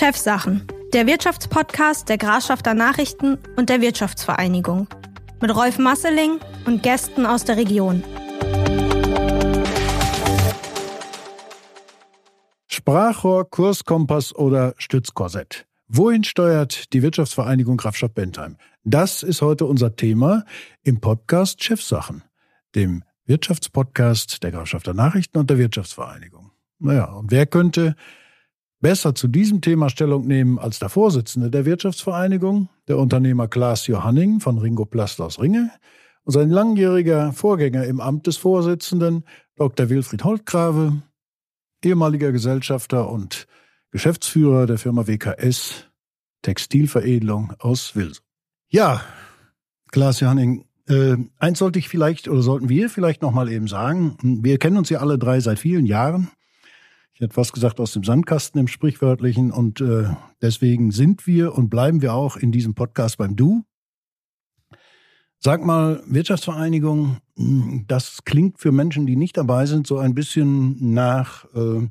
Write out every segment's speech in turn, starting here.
Chefsachen, der Wirtschaftspodcast der Grafschafter Nachrichten und der Wirtschaftsvereinigung. Mit Rolf Masseling und Gästen aus der Region. Sprachrohr, Kurskompass oder Stützkorsett. Wohin steuert die Wirtschaftsvereinigung Grafschaft Bentheim? Das ist heute unser Thema im Podcast Chefsachen, dem Wirtschaftspodcast der Grafschafter Nachrichten und der Wirtschaftsvereinigung. Naja, und wer könnte besser zu diesem Thema Stellung nehmen als der Vorsitzende der Wirtschaftsvereinigung, der Unternehmer Klaas Johanning von Ringo Plast aus Ringe und sein langjähriger Vorgänger im Amt des Vorsitzenden, Dr. Wilfried Holtgrave, ehemaliger Gesellschafter und Geschäftsführer der Firma WKS Textilveredelung aus Wilson. Ja, Klaas Johanning, äh, eins sollte ich vielleicht oder sollten wir vielleicht noch mal eben sagen. Wir kennen uns ja alle drei seit vielen Jahren ich hätte fast gesagt aus dem Sandkasten im Sprichwörtlichen. Und äh, deswegen sind wir und bleiben wir auch in diesem Podcast beim Du. Sag mal, Wirtschaftsvereinigung, hm, das klingt für Menschen, die nicht dabei sind, so ein bisschen nach äh,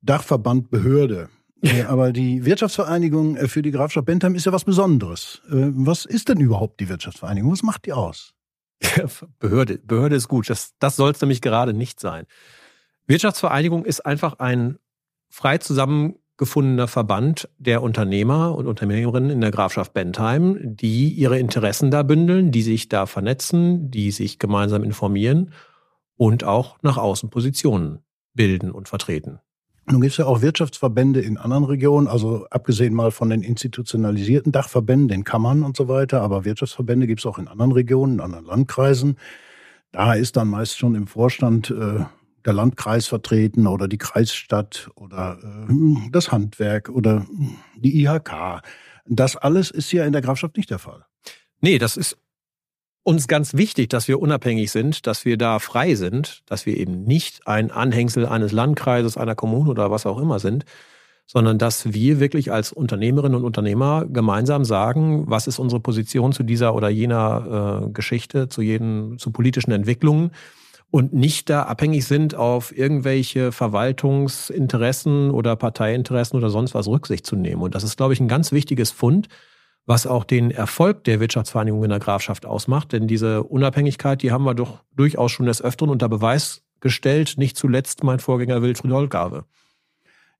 Dachverband Behörde. Äh, aber die Wirtschaftsvereinigung äh, für die Grafschaft Bentham ist ja was Besonderes. Äh, was ist denn überhaupt die Wirtschaftsvereinigung? Was macht die aus? Behörde, Behörde ist gut. Das, das soll es nämlich gerade nicht sein. Wirtschaftsvereinigung ist einfach ein frei zusammengefundener Verband der Unternehmer und Unternehmerinnen in der Grafschaft Bentheim, die ihre Interessen da bündeln, die sich da vernetzen, die sich gemeinsam informieren und auch nach außen Positionen bilden und vertreten. Nun gibt es ja auch Wirtschaftsverbände in anderen Regionen, also abgesehen mal von den institutionalisierten Dachverbänden, den Kammern und so weiter, aber Wirtschaftsverbände gibt es auch in anderen Regionen, in anderen Landkreisen. Da ist dann meist schon im Vorstand äh, der Landkreis vertreten oder die Kreisstadt oder äh, das Handwerk oder die IHK. Das alles ist ja in der Grafschaft nicht der Fall. Nee, das ist uns ganz wichtig, dass wir unabhängig sind, dass wir da frei sind, dass wir eben nicht ein Anhängsel eines Landkreises, einer Kommune oder was auch immer sind, sondern dass wir wirklich als Unternehmerinnen und Unternehmer gemeinsam sagen, was ist unsere Position zu dieser oder jener äh, Geschichte, zu jeden, zu politischen Entwicklungen und nicht da abhängig sind, auf irgendwelche Verwaltungsinteressen oder Parteiinteressen oder sonst was Rücksicht zu nehmen. Und das ist, glaube ich, ein ganz wichtiges Fund, was auch den Erfolg der Wirtschaftsvereinigung in der Grafschaft ausmacht. Denn diese Unabhängigkeit, die haben wir doch durchaus schon des Öfteren unter Beweis gestellt, nicht zuletzt mein Vorgänger Wilfried Holgave.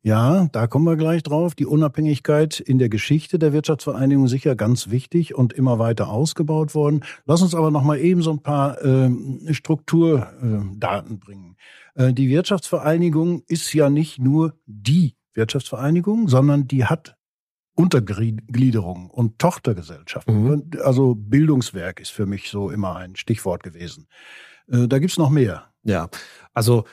Ja, da kommen wir gleich drauf. Die Unabhängigkeit in der Geschichte der Wirtschaftsvereinigung sicher ganz wichtig und immer weiter ausgebaut worden. Lass uns aber noch mal eben so ein paar äh, Strukturdaten äh, bringen. Äh, die Wirtschaftsvereinigung ist ja nicht nur die Wirtschaftsvereinigung, sondern die hat Untergliederungen und Tochtergesellschaften. Mhm. Also Bildungswerk ist für mich so immer ein Stichwort gewesen. Äh, da gibt's noch mehr. Ja, also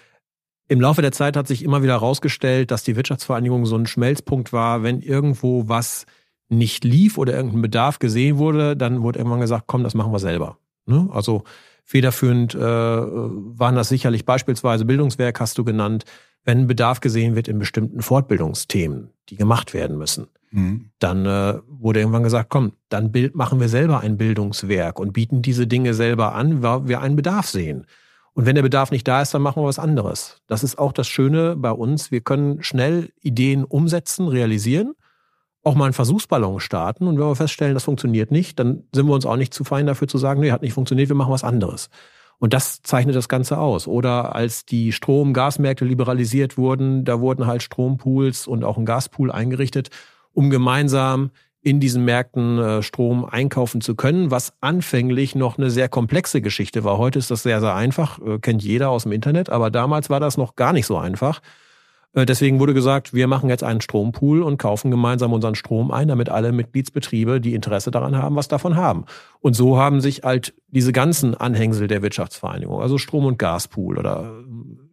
im Laufe der Zeit hat sich immer wieder herausgestellt, dass die Wirtschaftsvereinigung so ein Schmelzpunkt war, wenn irgendwo was nicht lief oder irgendein Bedarf gesehen wurde, dann wurde irgendwann gesagt, komm, das machen wir selber. Ne? Also federführend äh, waren das sicherlich beispielsweise Bildungswerk, hast du genannt, wenn Bedarf gesehen wird in bestimmten Fortbildungsthemen, die gemacht werden müssen. Mhm. Dann äh, wurde irgendwann gesagt, komm, dann bild, machen wir selber ein Bildungswerk und bieten diese Dinge selber an, weil wir einen Bedarf sehen. Und wenn der Bedarf nicht da ist, dann machen wir was anderes. Das ist auch das Schöne bei uns. Wir können schnell Ideen umsetzen, realisieren, auch mal einen Versuchsballon starten. Und wenn wir feststellen, das funktioniert nicht, dann sind wir uns auch nicht zu fein dafür zu sagen, nee, hat nicht funktioniert, wir machen was anderes. Und das zeichnet das Ganze aus. Oder als die Strom-Gasmärkte liberalisiert wurden, da wurden halt Strompools und auch ein Gaspool eingerichtet, um gemeinsam in diesen Märkten äh, Strom einkaufen zu können, was anfänglich noch eine sehr komplexe Geschichte war. Heute ist das sehr, sehr einfach, äh, kennt jeder aus dem Internet, aber damals war das noch gar nicht so einfach. Äh, deswegen wurde gesagt, wir machen jetzt einen Strompool und kaufen gemeinsam unseren Strom ein, damit alle Mitgliedsbetriebe, die Interesse daran haben, was davon haben. Und so haben sich halt diese ganzen Anhängsel der Wirtschaftsvereinigung, also Strom- und Gaspool oder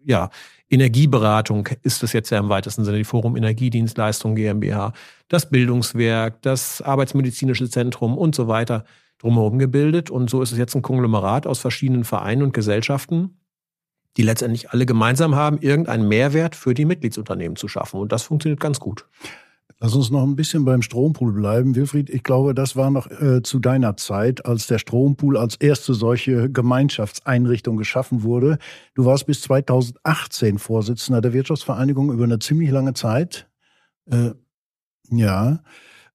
ja, Energieberatung ist es jetzt ja im weitesten Sinne, die Forum Energiedienstleistung GmbH, das Bildungswerk, das Arbeitsmedizinische Zentrum und so weiter drumherum gebildet. Und so ist es jetzt ein Konglomerat aus verschiedenen Vereinen und Gesellschaften, die letztendlich alle gemeinsam haben, irgendeinen Mehrwert für die Mitgliedsunternehmen zu schaffen. Und das funktioniert ganz gut. Lass uns noch ein bisschen beim Strompool bleiben. Wilfried, ich glaube, das war noch äh, zu deiner Zeit, als der Strompool als erste solche Gemeinschaftseinrichtung geschaffen wurde. Du warst bis 2018 Vorsitzender der Wirtschaftsvereinigung über eine ziemlich lange Zeit. Äh, Ja.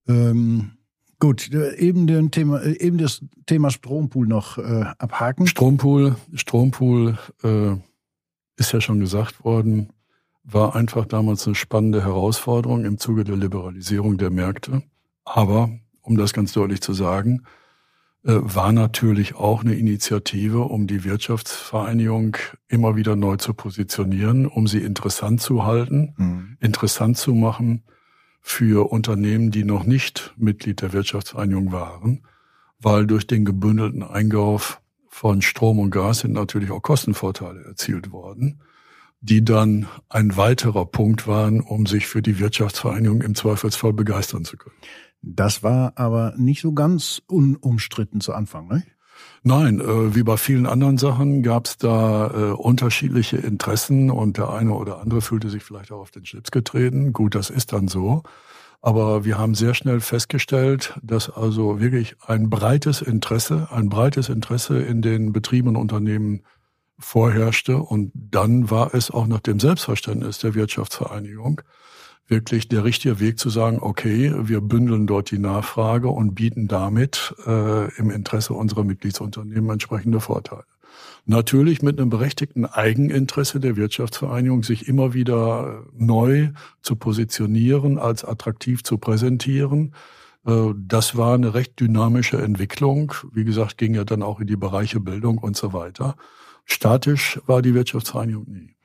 Ähm, gut, eben, den Thema, eben das Thema Strompool noch äh, abhaken. Strompool, Strompool äh, ist ja schon gesagt worden, war einfach damals eine spannende Herausforderung im Zuge der Liberalisierung der Märkte. Aber, um das ganz deutlich zu sagen, äh, war natürlich auch eine Initiative, um die Wirtschaftsvereinigung immer wieder neu zu positionieren, um sie interessant zu halten, mhm. interessant zu machen für Unternehmen, die noch nicht Mitglied der Wirtschaftsvereinigung waren, weil durch den gebündelten Einkauf von Strom und Gas sind natürlich auch Kostenvorteile erzielt worden, die dann ein weiterer Punkt waren, um sich für die Wirtschaftsvereinigung im Zweifelsfall begeistern zu können. Das war aber nicht so ganz unumstritten zu Anfang, ne? Nein, äh, wie bei vielen anderen Sachen gab es da äh, unterschiedliche Interessen und der eine oder andere fühlte sich vielleicht auch auf den Schlips getreten. Gut, das ist dann so. Aber wir haben sehr schnell festgestellt, dass also wirklich ein breites Interesse, ein breites Interesse in den Betrieben und Unternehmen vorherrschte. Und dann war es auch nach dem Selbstverständnis der Wirtschaftsvereinigung wirklich der richtige Weg zu sagen, okay, wir bündeln dort die Nachfrage und bieten damit äh, im Interesse unserer Mitgliedsunternehmen entsprechende Vorteile. Natürlich mit einem berechtigten Eigeninteresse der Wirtschaftsvereinigung, sich immer wieder neu zu positionieren, als attraktiv zu präsentieren. Äh, das war eine recht dynamische Entwicklung. Wie gesagt, ging ja dann auch in die Bereiche Bildung und so weiter. Statisch war die Wirtschaftsvereinigung nie.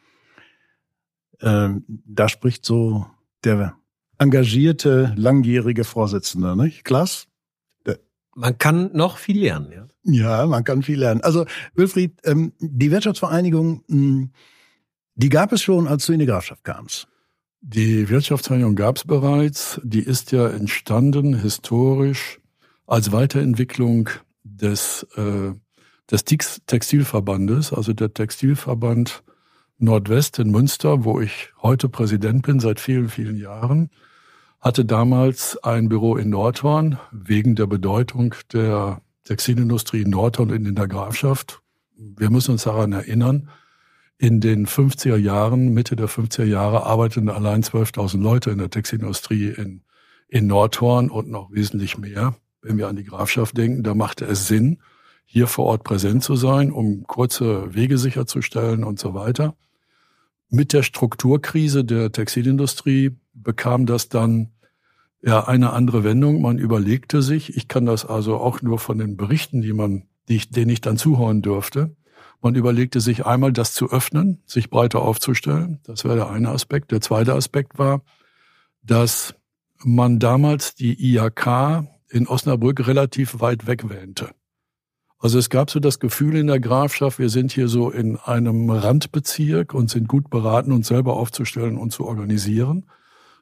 Ähm, da spricht so der engagierte, langjährige Vorsitzende, nicht? Klaas? Man kann noch viel lernen, ja. Ja, man kann viel lernen. Also, Wilfried, ähm, die Wirtschaftsvereinigung, mh, hm, die gab es schon, als du in die Grafschaft kamst. Die Wirtschaftsvereinigung gab es bereits. Die ist ja entstanden historisch als Weiterentwicklung des, äh, des Textilverbandes. Also der Textilverband Nordwest in Münster, wo ich heute Präsident bin seit vielen, vielen Jahren, hatte damals ein Büro in Nordhorn wegen der Bedeutung der Textilindustrie in Nordhorn und in der Grafschaft. Wir müssen uns daran erinnern, in den 50er Jahren, Mitte der 50er Jahre, arbeiteten allein 12.000 Leute in der Textilindustrie in, in Nordhorn und noch wesentlich mehr. Wenn wir an die Grafschaft denken, da machte es Sinn, hier vor Ort präsent zu sein, um kurze Wege sicherzustellen und so weiter. Mit der Strukturkrise der Textilindustrie bekam das dann ja eine andere Wendung. Man überlegte sich, ich kann das also auch nur von den Berichten, die man, die ich, denen ich dann zuhören durfte. Man überlegte sich einmal, das zu öffnen, sich breiter aufzustellen. Das wäre der eine Aspekt. Der zweite Aspekt war, dass man damals die IHK in Osnabrück relativ weit wegwähnte. Also es gab so das Gefühl in der Grafschaft, wir sind hier so in einem Randbezirk und sind gut beraten, uns selber aufzustellen und zu organisieren.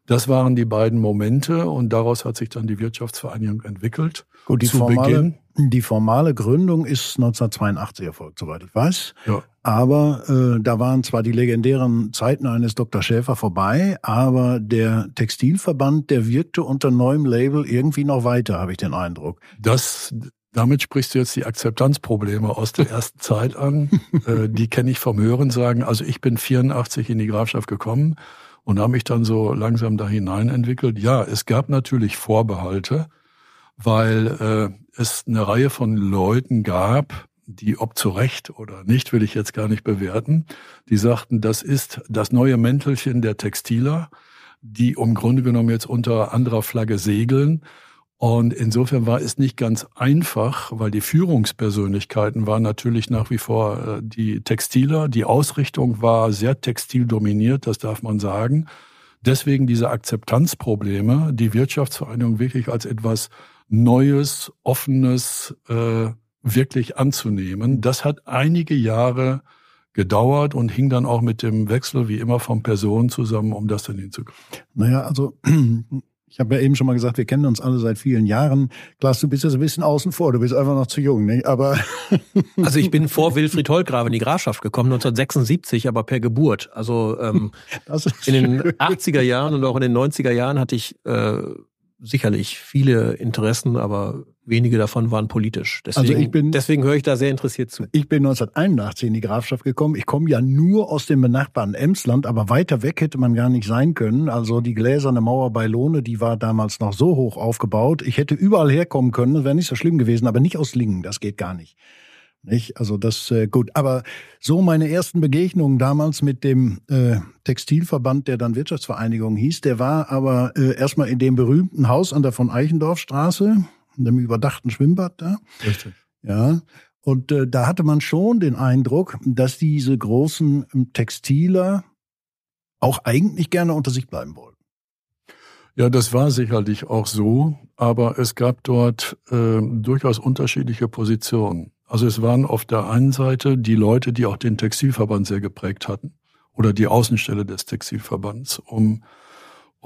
Das waren die beiden Momente und daraus hat sich dann die Wirtschaftsvereinigung entwickelt. Gut, die, formale, die formale Gründung ist 1982 erfolgt, soweit ich weiß. Ja. Aber äh, da waren zwar die legendären Zeiten eines Dr. Schäfer vorbei, aber der Textilverband, der wirkte unter neuem Label irgendwie noch weiter, habe ich den Eindruck. Das, damit sprichst du jetzt die Akzeptanzprobleme aus der ersten Zeit an. Äh, die kenne ich vom Hören sagen. Also ich bin 84 in die Grafschaft gekommen und habe mich dann so langsam da hinein entwickelt. Ja, es gab natürlich Vorbehalte, weil äh, es eine Reihe von Leuten gab, die ob zu Recht oder nicht, will ich jetzt gar nicht bewerten, die sagten, das ist das neue Mäntelchen der Textiler, die im Grunde genommen jetzt unter anderer Flagge segeln und insofern war es nicht ganz einfach, weil die Führungspersönlichkeiten waren natürlich nach wie vor äh, die Textiler. Die Ausrichtung war sehr textildominiert, das darf man sagen. Deswegen diese Akzeptanzprobleme, die Wirtschaftsvereinigung wirklich als etwas Neues, Offenes äh, wirklich anzunehmen. Das hat einige Jahre gedauert und hing dann auch mit dem Wechsel wie immer von Personen zusammen, um das dann hinzukriegen. Naja, also ich habe ja eben schon mal gesagt, wir kennen uns alle seit vielen Jahren. Klaas, du bist jetzt ein bisschen außen vor, du bist einfach noch zu jung, nicht? Aber also ich bin vor Wilfried Holgrave in die Grafschaft gekommen, 1976, aber per Geburt. Also ähm, in den 80er Jahren und auch in den 90er Jahren hatte ich äh, sicherlich viele Interessen, aber wenige davon waren politisch. Deswegen, Also ich bin- deswegen höre ich da sehr interessiert zu. Ich bin 1981 in die Grafschaft gekommen. Ich komme ja nur aus dem benachbarten Emsland, aber weiter weg hätte man gar nicht sein können. Also die gläserne Mauer bei Lohne, die war damals noch so hoch aufgebaut. Ich hätte überall herkommen können, das wäre nicht so schlimm gewesen, aber nicht aus Lingen, das geht gar nicht. Nicht? Also das äh, gut. Aber so meine ersten Begegnungen damals mit dem äh, Textilverband, der dann Wirtschaftsvereinigung hieß, der war aber äh, erstmal in dem berühmten Haus an der von Eichendorfstraße, dem überdachten Schwimmbad da. Richtig. Ja. Und äh, da hatte man schon den Eindruck, dass diese großen ähm, Textiler auch eigentlich gerne unter sich bleiben wollten. Ja, das war sicherlich auch so, aber es gab dort äh, durchaus unterschiedliche Positionen. Also es waren auf der einen Seite die Leute, die auch den Textilverband sehr geprägt hatten oder die Außenstelle des Textilverbands, um,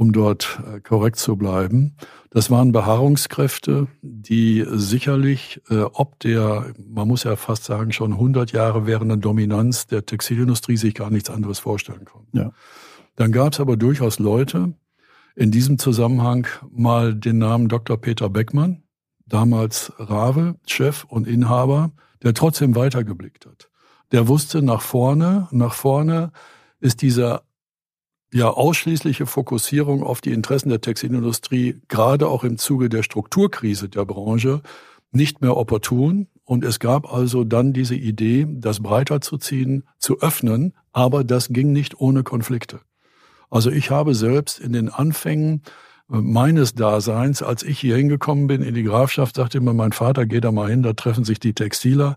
um dort äh, korrekt zu bleiben. Das waren Beharrungskräfte, die sicherlich äh, ob der, man muss ja fast sagen, schon 100 Jahre währenden Dominanz der Textilindustrie sich gar nichts anderes vorstellen konnten. Ja. Dann gab es aber durchaus Leute, in diesem Zusammenhang mal den Namen Dr. Peter Beckmann, damals Rave, Chef und Inhaber, der trotzdem weitergeblickt hat. Der wusste nach vorne, nach vorne ist dieser ja ausschließliche Fokussierung auf die Interessen der Textilindustrie gerade auch im Zuge der Strukturkrise der Branche nicht mehr opportun. Und es gab also dann diese Idee, das breiter zu ziehen, zu öffnen, aber das ging nicht ohne Konflikte. Also ich habe selbst in den Anfängen äh, meines Daseins, als ich hier hingekommen bin in die Grafschaft, sagte immer mein Vater, geh da mal hin, da treffen sich die Textiler.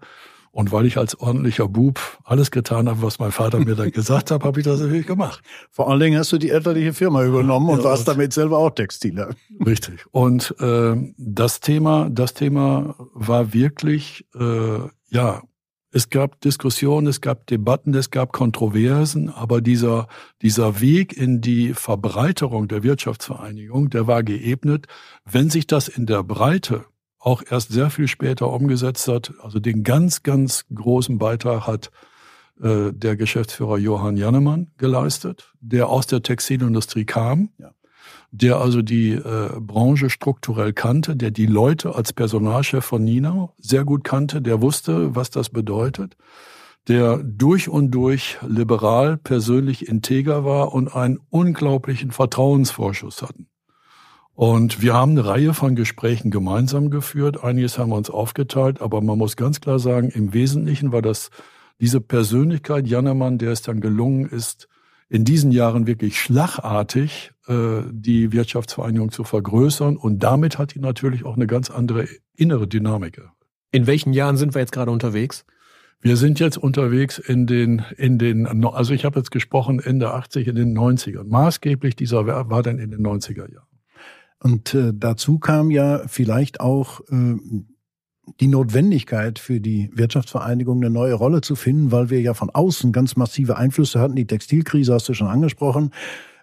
Und weil ich als ordentlicher Bub alles getan habe, was mein Vater mir da gesagt hat, habe ich das natürlich gemacht. Vor allen Dingen hast du die elterliche Firma übernommen und Ja, warst damit selber auch Textiler. Richtig. Und äh, das Thema, das Thema war wirklich, äh, ja, es gab Diskussionen, es gab Debatten, es gab Kontroversen, aber dieser dieser Weg in die Verbreiterung der Wirtschaftsvereinigung, der war geebnet. Wenn sich das in der Breite auch erst sehr viel später umgesetzt hat, also den ganz, ganz großen Beitrag hat äh, der Geschäftsführer Johann Jannemann geleistet, der aus der Textilindustrie kam, Ja. der also die äh, Branche strukturell kannte, der die Leute als Personalchef von Nina sehr gut kannte, der wusste, was das bedeutet, der durch und durch liberal, persönlich integer war und einen unglaublichen Vertrauensvorschuss hatten. Und wir haben eine Reihe von Gesprächen gemeinsam geführt. Einiges haben wir uns aufgeteilt, aber man muss ganz klar sagen, im Wesentlichen war das diese Persönlichkeit Jannemann, der es dann gelungen ist, in diesen Jahren wirklich schlagartig äh, die Wirtschaftsvereinigung zu vergrößern. Und damit hat die natürlich auch eine ganz andere innere Dynamik. In welchen Jahren sind wir jetzt gerade unterwegs? Wir sind jetzt unterwegs in den, in den, also ich habe jetzt gesprochen Ende 80, in den 90ern. Maßgeblich dieser war dann in den 90er Jahren. Und äh, dazu kam ja vielleicht auch äh, die Notwendigkeit für die Wirtschaftsvereinigung eine neue Rolle zu finden, weil wir ja von außen ganz massive Einflüsse hatten. Die Textilkrise hast du schon angesprochen.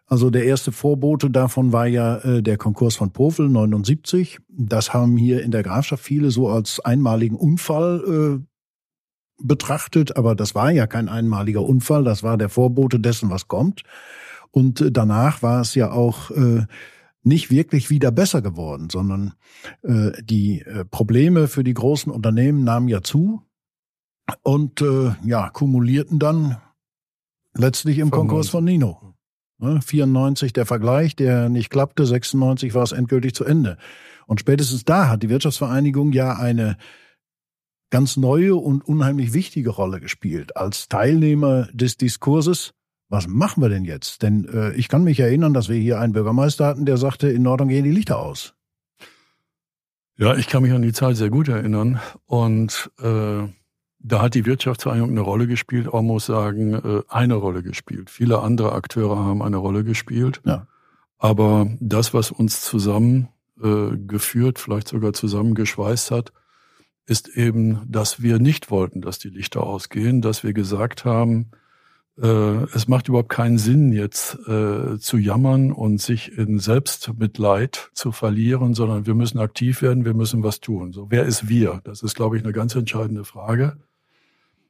Also der erste Vorbote davon war ja äh, der Konkurs von Pofel 79. Das haben hier in der Grafschaft viele so als einmaligen Unfall äh, betrachtet, aber das war ja kein einmaliger Unfall, das war der Vorbote dessen, was kommt. Und äh, danach war es ja auch äh, nicht wirklich wieder besser geworden, sondern äh, die äh, Probleme für die großen Unternehmen nahmen ja zu und äh, ja kumulierten dann letztlich im 95. Konkurs von Nino. Ne, 94 der Vergleich, der nicht klappte, 96 war es endgültig zu Ende. Und spätestens da hat die Wirtschaftsvereinigung ja eine ganz neue und unheimlich wichtige Rolle gespielt als Teilnehmer des Diskurses. Was machen wir denn jetzt? Denn äh, ich kann mich erinnern, dass wir hier einen Bürgermeister hatten, der sagte, in Nordrhein gehen die Lichter aus. Ja, ich kann mich an die Zeit sehr gut erinnern. Und äh, da hat die Wirtschaftsvereinigung eine Rolle gespielt, auch muss sagen, äh, eine Rolle gespielt. Viele andere Akteure haben eine Rolle gespielt. Ja. Aber das, was uns zusammen äh, geführt, vielleicht sogar zusammengeschweißt hat, ist eben, dass wir nicht wollten, dass die Lichter ausgehen, dass wir gesagt haben, es macht überhaupt keinen Sinn, jetzt äh, zu jammern und sich in Selbstmitleid zu verlieren, sondern wir müssen aktiv werden, wir müssen was tun. So, wer ist wir? Das ist, glaube ich, eine ganz entscheidende Frage.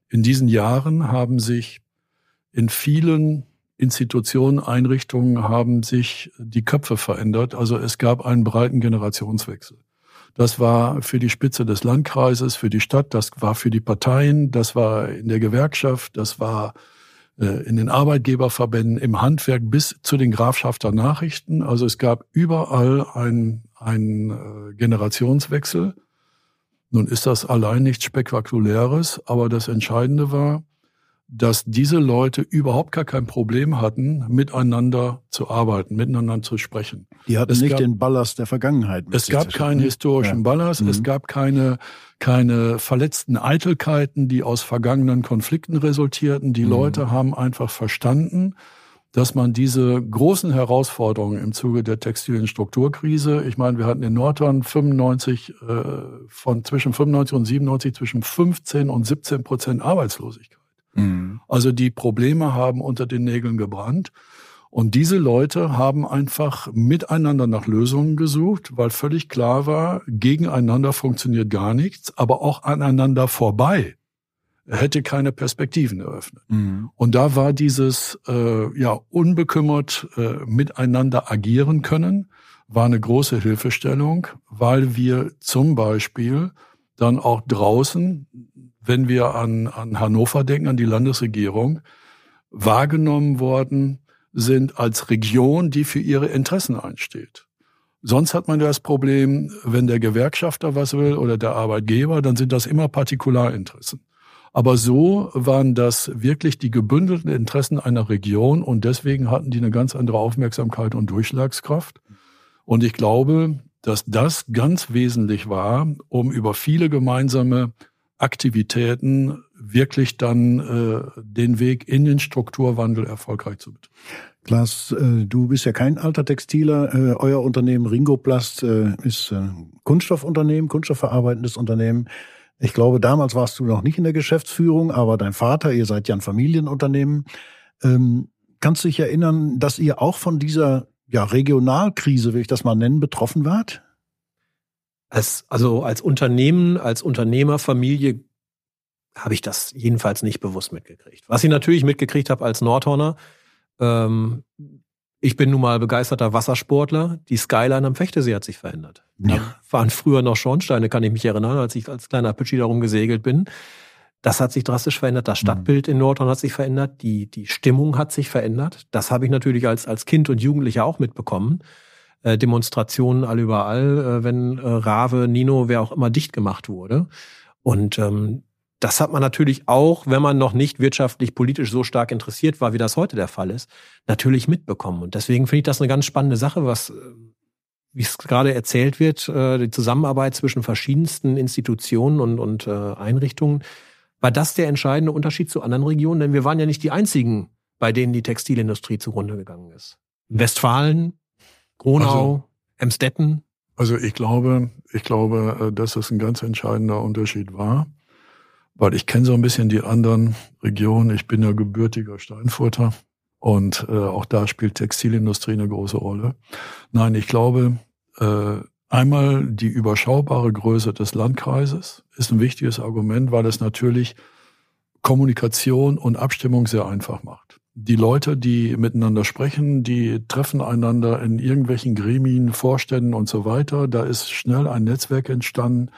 In diesen Jahren haben sich in vielen Institutionen, Einrichtungen haben sich die Köpfe verändert. Also es gab einen breiten Generationswechsel. Das war für die Spitze des Landkreises, für die Stadt, das war für die Parteien, das war in der Gewerkschaft, das war äh, in den Arbeitgeberverbänden, im Handwerk bis zu den Grafschafter Nachrichten. Also es gab überall ein, ein äh, Generationswechsel. Nun ist das allein nichts Spektakuläres, aber das Entscheidende war, dass diese Leute überhaupt gar kein Problem hatten, miteinander zu arbeiten, miteinander zu sprechen. Die hatten es nicht gab, den Ballast der Vergangenheit. Es gab keinen ne? historischen ja. Ballast, Mhm. es gab keine, keine verletzten Eitelkeiten, die aus vergangenen Konflikten resultierten. Die Mhm. Leute haben einfach verstanden, dass man diese großen Herausforderungen im Zuge der textilen Strukturkrise, ich meine, wir hatten in Nordhorn 95, äh, von zwischen 95 und 97 zwischen 15 und 17 Prozent Arbeitslosigkeit. Mhm. Also die Probleme haben unter den Nägeln gebrannt. Und diese Leute haben einfach miteinander nach Lösungen gesucht, weil völlig klar war, gegeneinander funktioniert gar nichts, aber auch aneinander vorbei hätte keine Perspektiven eröffnet. Mhm. Und da war dieses äh, ja unbekümmert äh, miteinander agieren können, war eine große Hilfestellung, weil wir zum Beispiel dann auch draußen, wenn wir an, an Hannover denken, an die Landesregierung, wahrgenommen worden sind als Region, die für ihre Interessen einsteht. Sonst hat man das Problem, wenn der Gewerkschafter was will oder der Arbeitgeber, dann sind das immer Partikularinteressen. Aber so waren das wirklich die gebündelten Interessen einer Region und deswegen hatten die eine ganz andere Aufmerksamkeit und Durchschlagskraft. Und ich glaube, dass das ganz wesentlich war, um über viele gemeinsame Aktivitäten wirklich dann äh, den Weg in den Strukturwandel erfolgreich zu betreiben. Klaas, äh, du bist ja kein alter Textiler. Äh, Euer Unternehmen Ringoplast äh, ist ein Kunststoffunternehmen, kunststoffverarbeitendes Unternehmen. Ich glaube, damals warst du noch nicht in der Geschäftsführung, aber dein Vater, ihr seid ja ein Familienunternehmen. Ähm, kannst du dich erinnern, dass ihr auch von dieser ja, Regionalkrise, will ich das mal nennen, betroffen wart? Als, also als Unternehmen, als Unternehmerfamilie habe ich das jedenfalls nicht bewusst mitgekriegt. Was ich natürlich mitgekriegt habe als Nordhorner, ähm, ich bin nun mal begeisterter Wassersportler. Die Skyline am Fechtesee hat sich verändert. Da Ja. waren früher noch Schornsteine, kann ich mich erinnern, als ich als kleiner Pitschi darum gesegelt bin. Das hat sich drastisch verändert. Das Stadtbild in Nordhorn hat sich verändert. Die, die Stimmung hat sich verändert. Das habe ich natürlich als, als Kind und Jugendlicher auch mitbekommen. Äh, Demonstrationen all überall, äh, wenn äh, Rave, Nino, wer auch immer dicht gemacht wurde. Und ähm, das hat man natürlich auch, wenn man noch nicht wirtschaftlich, politisch so stark interessiert war, wie das heute der Fall ist, natürlich mitbekommen. Und deswegen finde ich das eine ganz spannende Sache, was, äh, wie es gerade erzählt wird, äh, die Zusammenarbeit zwischen verschiedensten Institutionen und, und Einrichtungen. War das der entscheidende Unterschied zu anderen Regionen? Denn wir waren ja nicht die einzigen, bei denen die Textilindustrie zugrunde gegangen ist. Westfalen, Gronau, Also- Emstetten. Also ich glaube, ich glaube, äh, dass es ein ganz entscheidender Unterschied war, weil ich kenne so ein bisschen die anderen Regionen. Ich bin ja gebürtiger Steinfurter und äh, auch da spielt Textilindustrie eine große Rolle. Nein, ich glaube, äh, einmal die überschaubare Größe des Landkreises ist ein wichtiges Argument, weil es natürlich Kommunikation und Abstimmung sehr einfach macht. Die Leute, die miteinander sprechen, die treffen einander in irgendwelchen Gremien, Vorständen und so weiter. Da ist schnell ein Netzwerk entstanden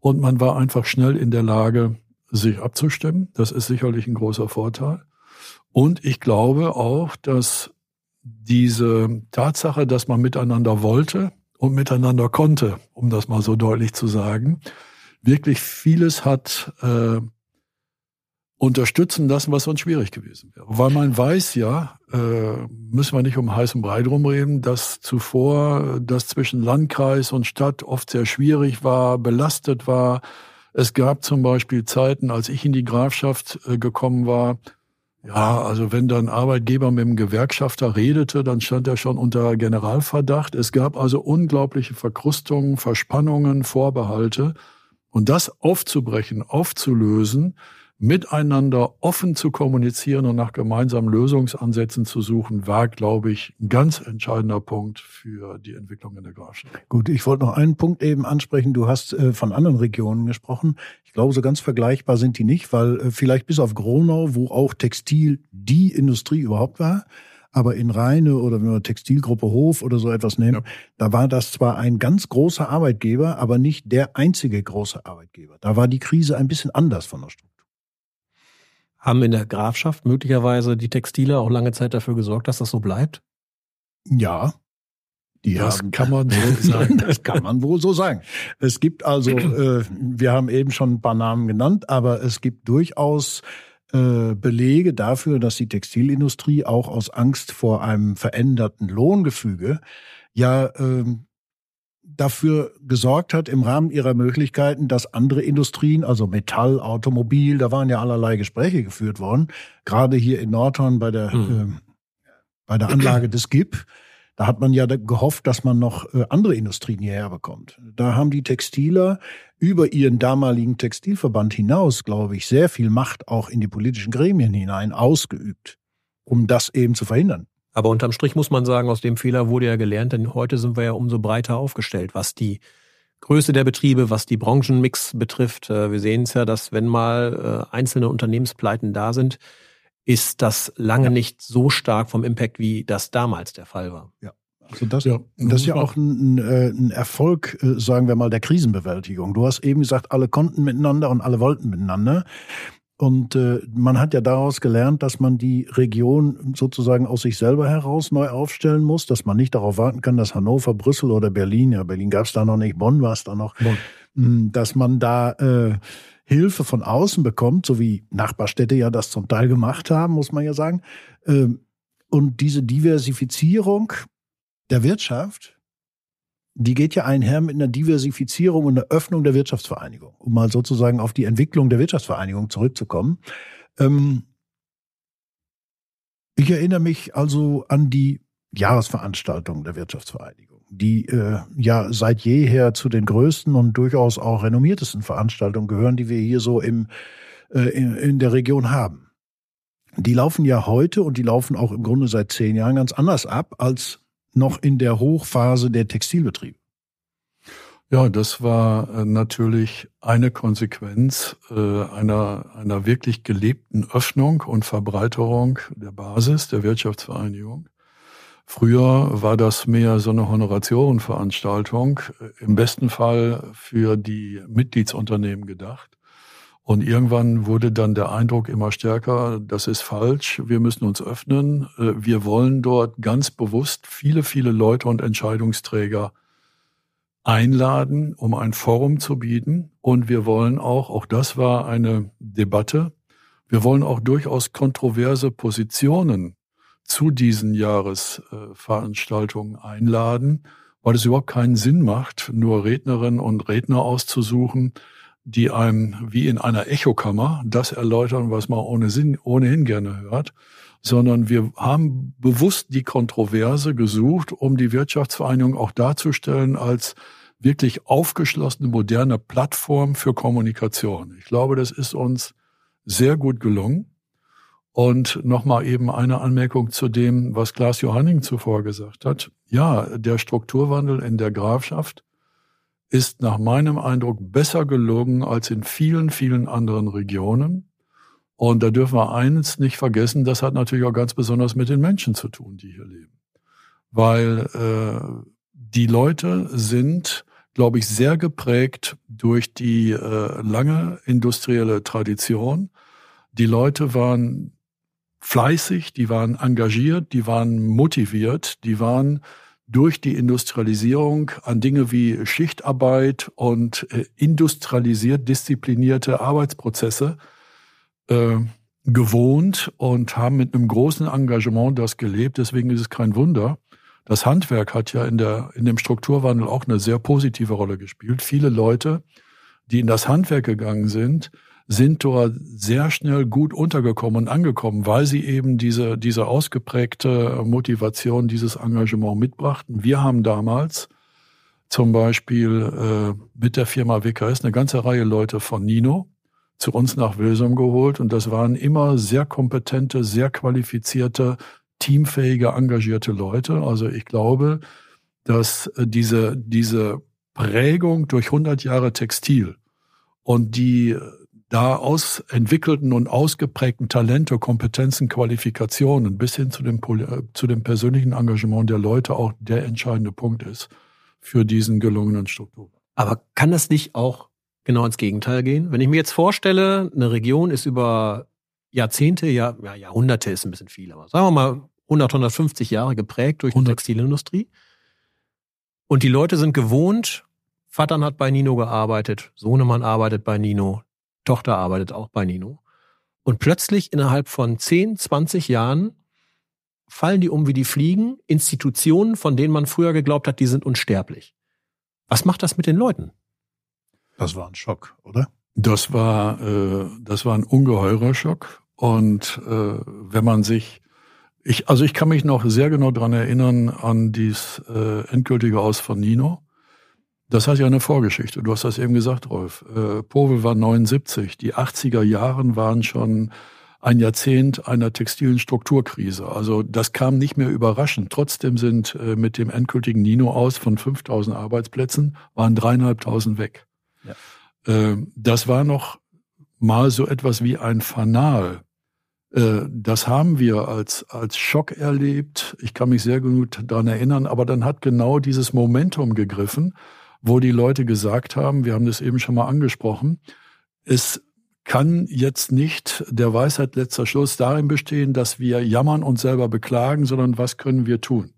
und man war einfach schnell in der Lage, sich abzustimmen. Das ist sicherlich ein großer Vorteil. Und ich glaube auch, dass diese Tatsache, dass man miteinander wollte und miteinander konnte, um das mal so deutlich zu sagen, wirklich vieles hat äh, unterstützen lassen, was sonst schwierig gewesen wäre. Weil man weiß ja, äh, müssen wir nicht um heißen Brei drum reden, dass zuvor das zwischen Landkreis und Stadt oft sehr schwierig war, belastet war. Es gab zum Beispiel Zeiten, als ich in die Grafschaft äh, gekommen war, ja, also wenn dann Arbeitgeber mit dem Gewerkschafter redete, dann stand er schon unter Generalverdacht. Es gab also unglaubliche Verkrustungen, Verspannungen, Vorbehalte. Und das aufzubrechen, aufzulösen, miteinander offen zu kommunizieren und nach gemeinsamen Lösungsansätzen zu suchen, war, glaube ich, ein ganz entscheidender Punkt für die Entwicklung in der Grafschaft. Gut, ich wollte noch einen Punkt eben ansprechen. Du hast äh, von anderen Regionen gesprochen. Ich glaube, so ganz vergleichbar sind die nicht, weil äh, vielleicht bis auf Gronau, wo auch Textil die Industrie überhaupt war, Aber in Rheine oder wenn wir Textilgruppe Hof oder so etwas nehmen, ja. da war das zwar ein ganz großer Arbeitgeber, aber nicht der einzige große Arbeitgeber. Da war die Krise ein bisschen anders von der Struktur. Haben in der Grafschaft möglicherweise die Textiler auch lange Zeit dafür gesorgt, dass das so bleibt? Ja, die das kann man so sagen. das kann man wohl so sagen. Es gibt also, äh, wir haben eben schon ein paar Namen genannt, aber es gibt durchaus äh, Belege dafür, dass die Textilindustrie auch aus Angst vor einem veränderten Lohngefüge ja äh, dafür gesorgt hat im Rahmen ihrer Möglichkeiten, dass andere Industrien, also Metall, Automobil, da waren ja allerlei Gespräche geführt worden, gerade hier in Nordhorn bei der mhm. äh, bei der Anlage des GIP da hat man ja gehofft, dass man noch äh, andere Industrien hierher bekommt. Da haben die Textiler über ihren damaligen Textilverband hinaus, glaube ich, sehr viel Macht auch in die politischen Gremien hinein ausgeübt, um das eben zu verhindern. Aber unterm Strich muss man sagen, aus dem Fehler wurde ja gelernt, denn heute sind wir ja umso breiter aufgestellt, was die Größe der Betriebe, was die Branchenmix betrifft. Äh, wir sehen es ja, dass wenn mal äh, einzelne Unternehmenspleiten da sind, ist das lange ja. nicht so stark vom Impact, wie das damals der Fall war. Ja. Also das, ja, das ist ja auch ein, äh, ein, Erfolg, sagen wir mal, der Krisenbewältigung. Du hast eben gesagt, alle konnten miteinander und alle wollten miteinander. Und äh, man hat ja daraus gelernt, dass man die Region sozusagen aus sich selber heraus neu aufstellen muss, dass man nicht darauf warten kann, dass Hannover, Brüssel oder Berlin, ja, Berlin gab es da noch nicht, Bonn war es da noch, Bonn. dass man da äh, Hilfe von außen bekommt, so wie Nachbarstädte ja das zum Teil gemacht haben, muss man ja sagen. Ähm, und diese Diversifizierung der Wirtschaft, die geht ja einher mit einer Diversifizierung und einer Öffnung der Wirtschaftsvereinigung, um mal sozusagen auf die Entwicklung der Wirtschaftsvereinigung zurückzukommen. Ähm, ich erinnere mich also an die Jahresveranstaltung der Wirtschaftsvereinigung die äh, ja seit jeher zu den größten und durchaus auch renommiertesten Veranstaltungen gehören, die wir hier so im, äh, in, in der Region haben. Die laufen ja heute und die laufen auch im Grunde seit zehn Jahren ganz anders ab als noch in der Hochphase der Textilbetriebe. Ja, das war äh, natürlich eine Konsequenz äh, einer, einer wirklich gelebten Öffnung und Verbreiterung der Basis der Wirtschaftsvereinigung. Früher war das mehr so eine Honoratiorenveranstaltung, äh, im besten Fall für die Mitgliedsunternehmen gedacht. Und irgendwann wurde dann der Eindruck immer stärker, das ist falsch, wir müssen uns öffnen. Äh, wir wollen dort ganz bewusst viele, viele Leute und Entscheidungsträger einladen, um ein Forum zu bieten. Und wir wollen auch, auch das war eine Debatte, wir wollen auch durchaus kontroverse Positionen zu diesen Jahresveranstaltungen einladen, weil es überhaupt keinen Sinn macht, nur Rednerinnen und Redner auszusuchen, die einem wie in einer Echokammer das erläutern, was man ohne Sinn, ohnehin gerne hört, sondern wir haben bewusst die Kontroverse gesucht, um die Wirtschaftsvereinigung auch darzustellen als wirklich aufgeschlossene, moderne Plattform für Kommunikation. Ich glaube, das ist uns sehr gut gelungen. Und nochmal eben eine Anmerkung zu dem, was Klaas Johanning zuvor gesagt hat. Ja, der Strukturwandel in der Grafschaft ist nach meinem Eindruck besser gelungen als in vielen, vielen anderen Regionen. Und da dürfen wir eines nicht vergessen, das hat natürlich auch ganz besonders mit den Menschen zu tun, die hier leben. Weil äh, die Leute sind, glaube ich, sehr geprägt durch die äh, lange industrielle Tradition. Die Leute waren fleißig, die waren engagiert, die waren motiviert, die waren durch die Industrialisierung an Dinge wie Schichtarbeit und äh, industrialisiert disziplinierte Arbeitsprozesse äh, gewohnt und haben mit einem großen Engagement das gelebt. Deswegen ist es kein Wunder. Das Handwerk hat ja in, der, in dem Strukturwandel auch eine sehr positive Rolle gespielt. Viele Leute, die in das Handwerk gegangen sind, sind dort sehr schnell gut untergekommen und angekommen, weil sie eben diese, diese ausgeprägte Motivation, dieses Engagement mitbrachten. Wir haben damals zum Beispiel äh, mit der Firma WKS eine ganze Reihe Leute von Nino zu uns nach Wilsum geholt und das waren immer sehr kompetente, sehr qualifizierte, teamfähige, engagierte Leute. Also ich glaube, dass äh, diese, diese Prägung durch 100 Jahre Textil und die da aus entwickelten und ausgeprägten Talente, Kompetenzen, Qualifikationen bis hin zu dem, äh, zu dem persönlichen Engagement der Leute auch der entscheidende Punkt ist für diesen gelungenen Struktur. Aber kann das nicht auch genau ins Gegenteil gehen? Wenn ich mir jetzt vorstelle, eine Region ist über Jahrzehnte, ja, ja Jahrhunderte ist ein bisschen viel, aber sagen wir mal 100, 150 Jahre geprägt durch die Textilindustrie. Und die Leute sind gewohnt, Vater hat bei Nino gearbeitet, Sohnemann arbeitet bei Nino, Tochter arbeitet auch bei Nino. Und plötzlich innerhalb von 10, 20 Jahren fallen die um wie die Fliegen, Institutionen, von denen man früher geglaubt hat, die sind unsterblich. Was macht das mit den Leuten? Das war ein Schock, oder? Das war, äh, das war ein ungeheurer Schock. Und äh, wenn man sich, ich, also ich kann mich noch sehr genau dran erinnern an dies äh, endgültige Aus von Nino. Das hat ja eine Vorgeschichte. Du hast das eben gesagt, Rolf. Äh, Povel war 79. Die 80er Jahren waren schon ein Jahrzehnt einer textilen Strukturkrise. Also das kam nicht mehr überraschend. Trotzdem sind äh, mit dem endgültigen Nino aus von 5000 Arbeitsplätzen waren dreieinhalbtausend weg. Ja. Äh, das war noch mal so etwas wie ein Fanal. Äh, das haben wir als, als Schock erlebt. Ich kann mich sehr gut daran erinnern, aber dann hat genau dieses Momentum gegriffen wo die Leute gesagt haben, wir haben das eben schon mal angesprochen, es kann jetzt nicht der Weisheit letzter Schluss darin bestehen, dass wir jammern und selber beklagen, sondern was können wir tun?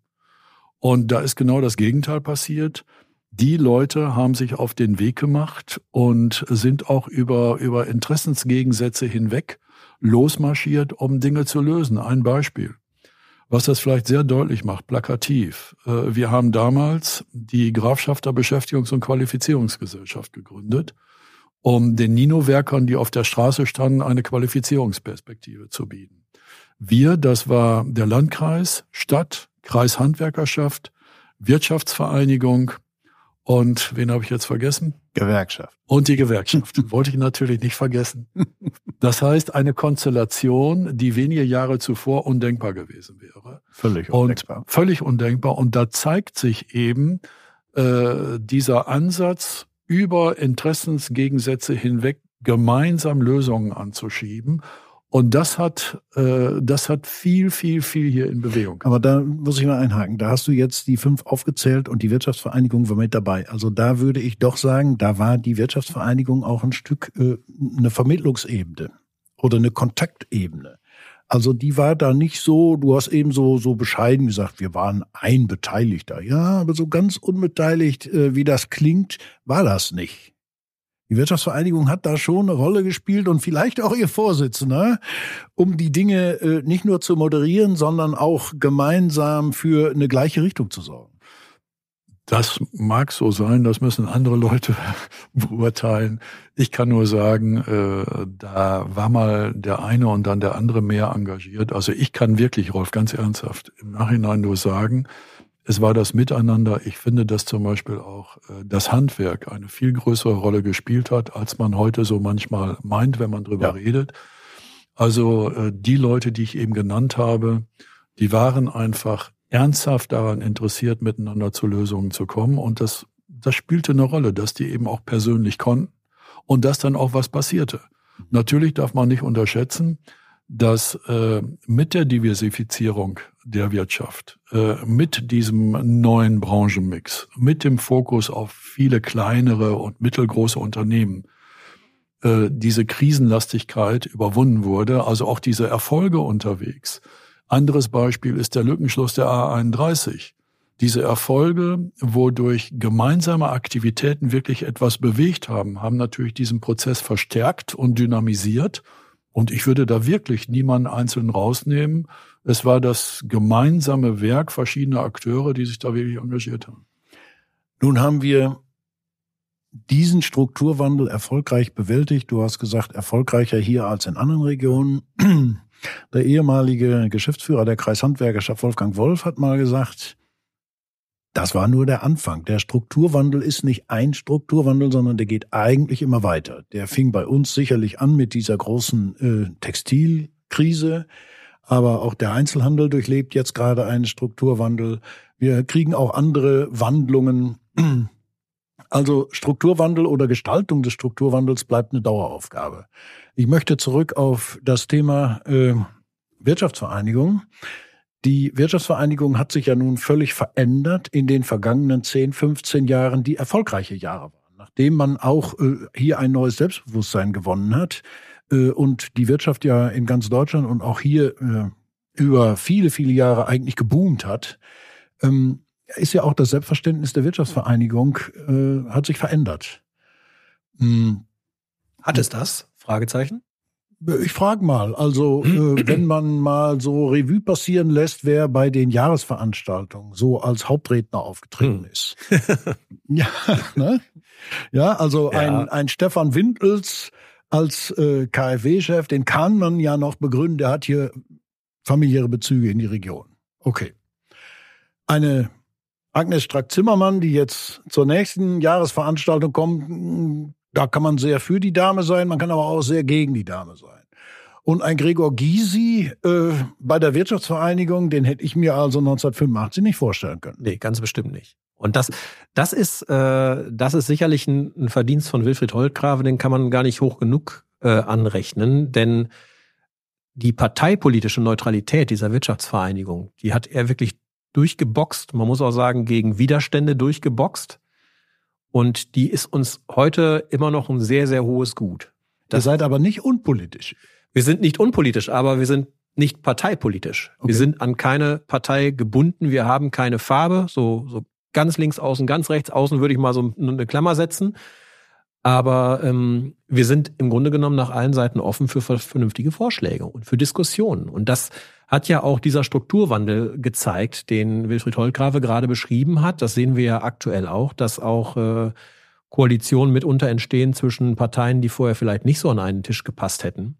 Und da ist genau das Gegenteil passiert. Die Leute haben sich auf den Weg gemacht und sind auch über, über Interessensgegensätze hinweg losmarschiert, um Dinge zu lösen. Ein Beispiel was das vielleicht sehr deutlich macht, plakativ. Äh, wir haben damals die Grafschafter Beschäftigungs- und Qualifizierungsgesellschaft gegründet, um den Nino-Werkern, die auf der Straße standen, eine Qualifizierungsperspektive zu bieten. Wir, das war der Landkreis, Stadt, Kreishandwerkerschaft, Wirtschaftsvereinigung, und wen habe ich jetzt vergessen? Gewerkschaft. Und die Gewerkschaft. Wollte ich natürlich nicht vergessen. Das heißt, eine Konstellation, die wenige Jahre zuvor undenkbar gewesen wäre. Völlig undenkbar. Und völlig undenkbar. Und da zeigt sich eben äh, dieser Ansatz, über Interessensgegensätze hinweg gemeinsam Lösungen anzuschieben und das hat, äh, das hat viel, viel, viel hier in Bewegung. Aber da muss ich mal einhaken. Da hast du jetzt die fünf aufgezählt und die Wirtschaftsvereinigung war mit dabei. Also da würde ich doch sagen, da war die Wirtschaftsvereinigung auch ein Stück äh, eine Vermittlungsebene oder eine Kontaktebene. Also die war da nicht so, du hast eben so, so bescheiden gesagt, wir waren ein Beteiligter. Ja, aber so ganz unbeteiligt, äh, wie das klingt, war das nicht. Die Wirtschaftsvereinigung hat da schon eine Rolle gespielt und vielleicht auch ihr Vorsitzender, um die Dinge äh, nicht nur zu moderieren, sondern auch gemeinsam für eine gleiche Richtung zu sorgen. Das mag so sein, das müssen andere Leute beurteilen. Ich kann nur sagen, äh, da war mal der eine und dann der andere mehr engagiert. Also ich kann wirklich, Rolf, ganz ernsthaft im Nachhinein nur sagen, es war das Miteinander. Ich finde, dass zum Beispiel auch äh, das Handwerk eine viel größere Rolle gespielt hat, als man heute so manchmal meint, wenn man drüber ja. redet. Also äh, die Leute, die ich eben genannt habe, die waren einfach ernsthaft daran interessiert, miteinander zu Lösungen zu kommen. Und das, das spielte eine Rolle, dass die eben auch persönlich konnten und dass dann auch was passierte. Natürlich darf man nicht unterschätzen, dass äh, mit der Diversifizierung der Wirtschaft, äh, mit diesem neuen Branchenmix, mit dem Fokus auf viele kleinere und mittelgroße Unternehmen, äh, diese Krisenlastigkeit überwunden wurde, also auch diese Erfolge unterwegs. Anderes Beispiel ist der Lückenschluss der A31. Diese Erfolge, wodurch gemeinsame Aktivitäten wirklich etwas bewegt haben, haben natürlich diesen Prozess verstärkt und dynamisiert und ich würde da wirklich niemanden einzeln rausnehmen. Es war das gemeinsame Werk verschiedener Akteure, die sich da wirklich engagiert haben. Nun haben wir diesen Strukturwandel erfolgreich bewältigt. Du hast gesagt, erfolgreicher hier als in anderen Regionen. Der ehemalige Geschäftsführer der Kreishandwerkerschaft Wolfgang Wolf hat mal gesagt, das war nur der Anfang. Der Strukturwandel ist nicht ein Strukturwandel, sondern der geht eigentlich immer weiter. Der fing bei uns sicherlich an mit dieser großen äh, Textilkrise, aber auch der Einzelhandel durchlebt jetzt gerade einen Strukturwandel. Wir kriegen auch andere Wandlungen. Also Strukturwandel oder Gestaltung des Strukturwandels bleibt eine Daueraufgabe. Ich möchte zurück auf das Thema äh, Wirtschaftsvereinigung. Die Wirtschaftsvereinigung hat sich ja nun völlig verändert in den vergangenen 10, 15 Jahren, die erfolgreiche Jahre waren. Nachdem man auch äh, hier ein neues Selbstbewusstsein gewonnen hat äh, und die Wirtschaft ja in ganz Deutschland und auch hier äh, über viele, viele Jahre eigentlich geboomt hat, ähm, ist ja auch das Selbstverständnis der Wirtschaftsvereinigung äh, hat sich verändert. Hm. Hat es das? Fragezeichen? Ich frage mal, also äh, wenn man mal so Revue passieren lässt, wer bei den Jahresveranstaltungen so als Hauptredner aufgetreten hm. ist. ja, ne? ja, also ja. Ein, ein Stefan Windels als äh, KfW-Chef, den kann man ja noch begründen, der hat hier familiäre Bezüge in die Region. Okay. Eine Agnes Strack-Zimmermann, die jetzt zur nächsten Jahresveranstaltung kommt, da kann man sehr für die Dame sein, man kann aber auch sehr gegen die Dame sein. Und ein Gregor Gysi äh, bei der Wirtschaftsvereinigung, den hätte ich mir also 1985 nicht vorstellen können. Nee, ganz bestimmt nicht. Und das, das ist, äh, das ist sicherlich ein, ein Verdienst von Wilfried Holtgrave, den kann man gar nicht hoch genug äh, anrechnen, denn die parteipolitische Neutralität dieser Wirtschaftsvereinigung, die hat er wirklich durchgeboxt. Man muss auch sagen, gegen Widerstände durchgeboxt. Und die ist uns heute immer noch ein sehr, sehr hohes Gut. Das Ihr seid aber nicht unpolitisch. Wir sind nicht unpolitisch, aber wir sind nicht parteipolitisch. Okay. Wir sind an keine Partei gebunden. Wir haben keine Farbe. So, so ganz links außen, ganz rechts außen würde ich mal so eine Klammer setzen. Aber ähm, wir sind im Grunde genommen nach allen Seiten offen für vernünftige Vorschläge und für Diskussionen. Und das hat ja auch dieser Strukturwandel gezeigt, den Wilfried Holtgrave gerade beschrieben hat. Das sehen wir ja aktuell auch, dass auch äh, Koalitionen mitunter entstehen zwischen Parteien, die vorher vielleicht nicht so an einen Tisch gepasst hätten,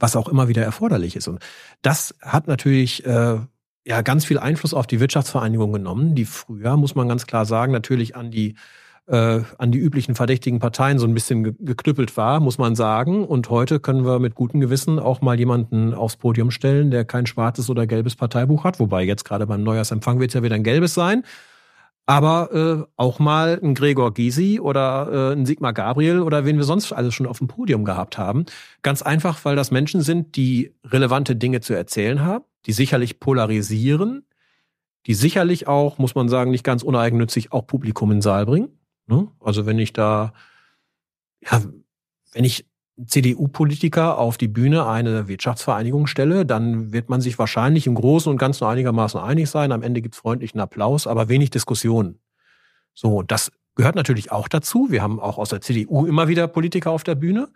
was auch immer wieder erforderlich ist. Und das hat natürlich äh, ja ganz viel Einfluss auf die Wirtschaftsvereinigung genommen, die früher, muss man ganz klar sagen, natürlich an die äh, an die üblichen verdächtigen Parteien so ein bisschen geknüppelt war, muss man sagen. Und heute können wir mit gutem Gewissen auch mal jemanden aufs Podium stellen, der kein schwarzes oder gelbes Parteibuch hat. Wobei jetzt gerade beim Neujahrsempfang wird es ja wieder ein gelbes sein. Aber äh, auch mal ein Gregor Gysi oder äh, ein Sigmar Gabriel oder wen wir sonst alles schon auf dem Podium gehabt haben. Ganz einfach, weil das Menschen sind, die relevante Dinge zu erzählen haben, die sicherlich polarisieren, die sicherlich auch, muss man sagen, nicht ganz uneigennützig auch Publikum in den Saal bringen. Ne? Also wenn ich da, ja, wenn ich CDU-Politiker auf die Bühne eine Wirtschaftsvereinigung stelle, dann wird man sich wahrscheinlich im Großen und Ganzen einigermaßen einig sein. Am Ende gibt es freundlichen Applaus, aber wenig Diskussion. So, das gehört natürlich auch dazu. Wir haben auch aus der CDU immer wieder Politiker auf der Bühne.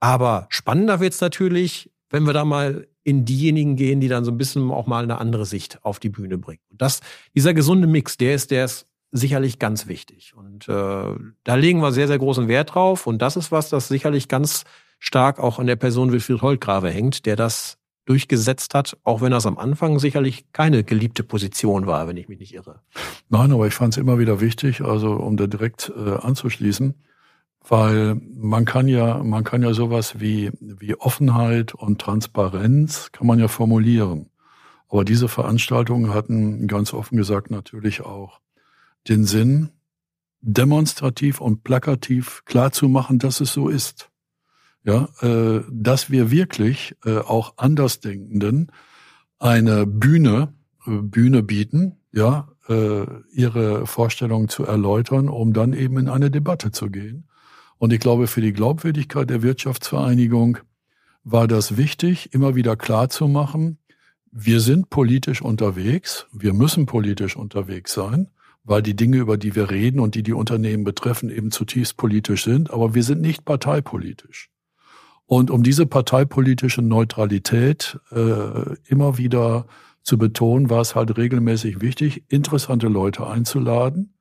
Aber spannender wird es natürlich, wenn wir da mal in diejenigen gehen, die dann so ein bisschen auch mal eine andere Sicht auf die Bühne bringen. Und das, dieser gesunde Mix, der ist, der ist sicherlich ganz wichtig. Und äh, da legen wir sehr, sehr großen Wert drauf. Und das ist was, das sicherlich ganz stark auch an der Person Wilfried Holtgrave hängt, der das durchgesetzt hat, auch wenn das am Anfang sicherlich keine geliebte Position war, wenn ich mich nicht irre. Nein, aber ich fand es immer wieder wichtig, also um da direkt äh, anzuschließen, weil man kann ja, man kann ja sowas wie, wie Offenheit und Transparenz kann man ja formulieren. Aber diese Veranstaltungen hatten ganz offen gesagt natürlich auch den Sinn, demonstrativ und plakativ klarzumachen, dass es so ist. Ja, äh, dass wir wirklich äh, auch Andersdenkenden eine Bühne, äh, Bühne bieten, ja, äh, ihre Vorstellungen zu erläutern, um dann eben in eine Debatte zu gehen. Und ich glaube, für die Glaubwürdigkeit der Wirtschaftsvereinigung war das wichtig, immer wieder klar zu machen, wir sind politisch unterwegs, wir müssen politisch unterwegs sein weil die Dinge, über die wir reden und die die Unternehmen betreffen, eben zutiefst politisch sind. Aber wir sind nicht parteipolitisch. Und um diese parteipolitische Neutralität äh, immer wieder zu betonen, war es halt regelmäßig wichtig, interessante Leute einzuladen,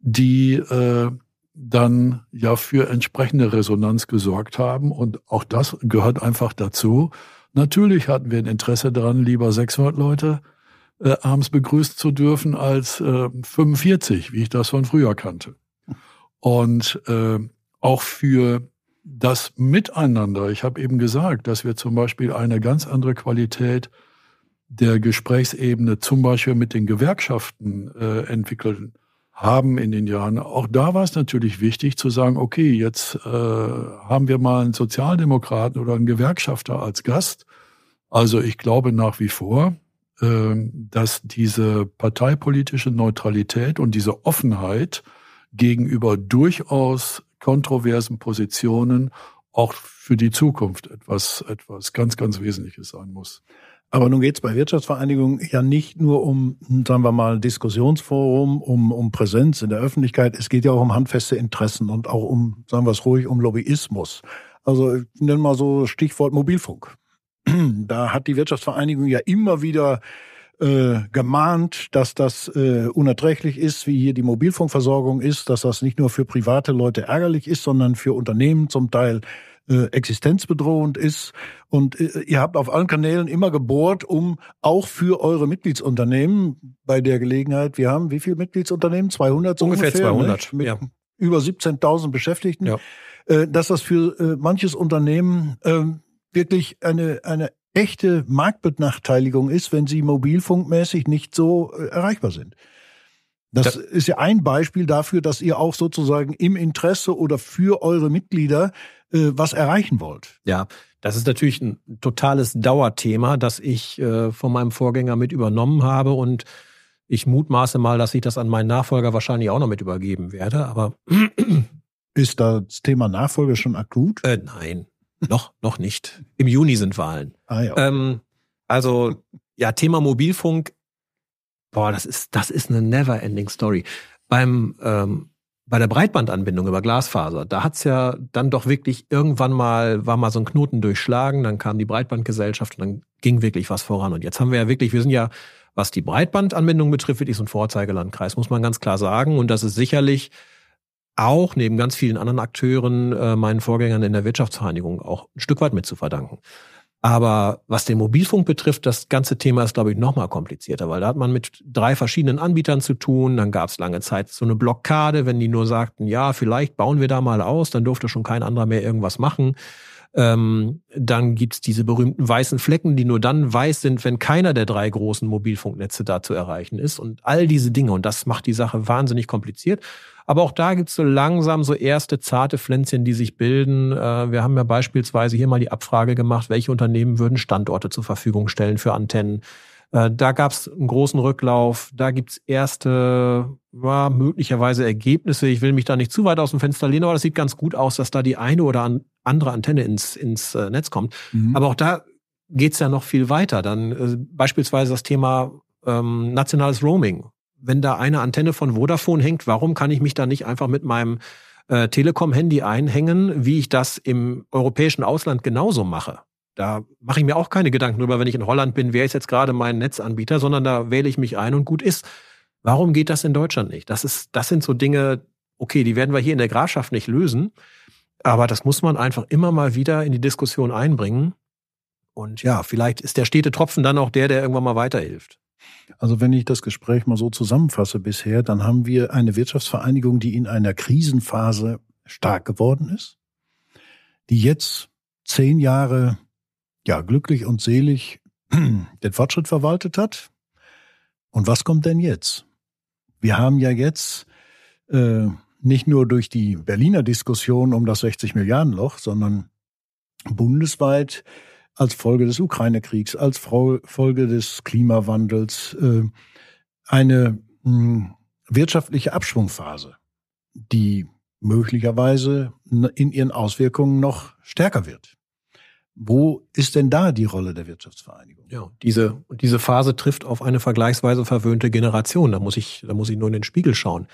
die äh, dann ja für entsprechende Resonanz gesorgt haben. Und auch das gehört einfach dazu. Natürlich hatten wir ein Interesse daran, lieber 600 Leute äh, abends begrüßt zu dürfen als äh, 45, wie ich das von früher kannte. Und äh, auch für das Miteinander. Ich habe eben gesagt, dass wir zum Beispiel eine ganz andere Qualität der Gesprächsebene zum Beispiel mit den Gewerkschaften äh, entwickeln haben in den Jahren. Auch da war es natürlich wichtig zu sagen, okay, jetzt äh, haben wir mal einen Sozialdemokraten oder einen Gewerkschafter als Gast. Also ich glaube nach wie vor, äh, dass diese parteipolitische Neutralität und diese Offenheit gegenüber durchaus kontroversen Positionen auch für die Zukunft etwas, etwas ganz, ganz Wesentliches sein muss. Aber nun geht es bei Wirtschaftsvereinigungen ja nicht nur um, sagen wir mal, Diskussionsforum, um, um Präsenz in der Öffentlichkeit. Es geht ja auch um handfeste Interessen und auch um, sagen wir es ruhig, um Lobbyismus. Also ich nenne mal so Stichwort Mobilfunk. Da hat die Wirtschaftsvereinigung ja immer wieder äh, gemahnt, dass das äh, unerträglich ist, wie hier die Mobilfunkversorgung ist, dass das nicht nur für private Leute ärgerlich ist, sondern für Unternehmen zum Teil äh, existenzbedrohend ist. Und äh, ihr habt auf allen Kanälen immer gebohrt, um auch für eure Mitgliedsunternehmen bei der Gelegenheit, wir haben wie viele Mitgliedsunternehmen? 200? So ungefähr, ungefähr 200. Mit ja. über 17.000 Beschäftigten. Ja. Äh, dass das für äh, manches Unternehmen äh, wirklich eine, eine echte Marktbenachteiligung ist, wenn sie mobilfunkmäßig nicht so äh, erreichbar sind. Das, das ist ja ein Beispiel dafür, dass ihr auch sozusagen im Interesse oder für eure Mitglieder äh, was erreichen wollt. Ja, das ist natürlich ein totales Dauerthema, das ich äh, von meinem Vorgänger mit übernommen habe und ich mutmaße mal, dass ich das an meinen Nachfolger wahrscheinlich auch noch mit übergeben werde, aber ist das Thema Nachfolge schon akut? Äh, nein, noch, noch nicht. Im Juni sind Wahlen. Ah, ja. Ähm, also, ja, Thema Mobilfunk, boah, das ist, das ist eine never-ending Story. Beim, ähm, bei der Breitbandanbindung über Glasfaser, da hat's ja dann doch wirklich irgendwann mal, war mal so ein Knoten durchschlagen, dann kam die Breitbandgesellschaft und dann ging wirklich was voran. Und jetzt haben wir ja wirklich, wir sind ja, was die Breitbandanbindung betrifft, wirklich so ein Vorzeigelandkreis, muss man ganz klar sagen. Und das ist sicherlich auch neben ganz vielen anderen Akteuren äh, meinen Vorgängern in der Wirtschaftsvereinigung auch ein Stück weit mit zu verdanken. Aber was den Mobilfunk betrifft, das ganze Thema ist, glaube ich, noch mal komplizierter, weil da hat man mit drei verschiedenen Anbietern zu tun. Dann gab es lange Zeit so eine Blockade, wenn die nur sagten, ja, vielleicht bauen wir da mal aus, dann durfte schon kein anderer mehr irgendwas machen. Ähm, dann gibt's diese berühmten weißen Flecken, die nur dann weiß sind, wenn keiner der drei großen Mobilfunknetze da zu erreichen ist. Und all diese Dinge. Und das macht die Sache wahnsinnig kompliziert. Aber auch da gibt's so langsam so erste zarte Pflänzchen, die sich bilden. Äh, wir haben ja beispielsweise hier mal die Abfrage gemacht, welche Unternehmen würden Standorte zur Verfügung stellen für Antennen. Äh, da gab's einen großen Rücklauf. Da gibt's erste, ja, möglicherweise Ergebnisse. Ich will mich da nicht zu weit aus dem Fenster lehnen, aber das sieht ganz gut aus, dass da die eine oder andere Antenne ins, ins äh, Netz kommt. Mhm. Aber auch da geht's ja noch viel weiter. Dann äh, beispielsweise das Thema ähm, nationales Roaming wenn da eine Antenne von Vodafone hängt, warum kann ich mich da nicht einfach mit meinem äh, Telekom-Handy einhängen, wie ich das im europäischen Ausland genauso mache? Da mache ich mir auch keine Gedanken drüber, wenn ich in Holland bin, wer ist jetzt gerade mein Netzanbieter, sondern da wähle ich mich ein und gut ist. Warum geht das in Deutschland nicht? Das ist, das sind so Dinge, okay, die werden wir hier in der Grafschaft nicht lösen. Aber das muss man einfach immer mal wieder in die Diskussion einbringen. Und ja, vielleicht ist der stete Tropfen dann auch der, der irgendwann mal weiterhilft. Also wenn ich das Gespräch mal so zusammenfasse bisher, dann haben wir eine Wirtschaftsvereinigung, die in einer Krisenphase stark geworden ist, die jetzt zehn Jahre ja glücklich und selig den Fortschritt verwaltet hat. Und was kommt denn jetzt? Wir haben ja jetzt äh, nicht nur durch die Berliner Diskussion um das 60 Milliarden Loch, sondern bundesweit als Folge des Ukraine-Kriegs, als Folge des Klimawandels äh, eine hm, wirtschaftliche Abschwungphase, die möglicherweise in ihren Auswirkungen noch stärker wird. Wo ist denn da die Rolle der Wirtschaftsvereinigung? Ja, diese, diese Phase trifft auf eine vergleichsweise verwöhnte Generation. Da muss ich, da muss ich nur in den Spiegel schauen.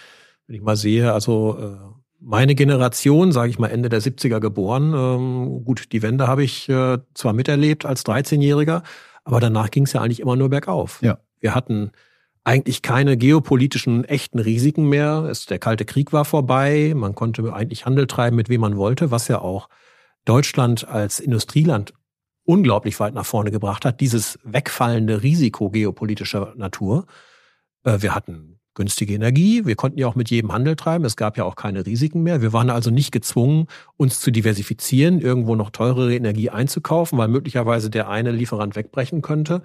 Wenn ich mal sehe, also äh, meine Generation, sage ich mal Ende der 70er geboren. Ähm, gut, die Wende habe ich äh, zwar miterlebt als 13-Jähriger, aber danach ging es ja eigentlich immer nur bergauf. Ja. Wir hatten eigentlich keine geopolitischen echten Risiken mehr. Es, der Kalte Krieg war vorbei. Man konnte eigentlich Handel treiben, mit wem man wollte, was ja auch Deutschland als Industrieland unglaublich weit nach vorne gebracht hat. Dieses wegfallende Risiko geopolitischer Natur. Äh, wir hatten günstige Energie. Wir konnten ja auch mit jedem Handel treiben. Es gab ja auch keine Risiken mehr. Wir waren also nicht gezwungen, uns zu diversifizieren, irgendwo noch teurere Energie einzukaufen, weil möglicherweise der eine Lieferant wegbrechen könnte.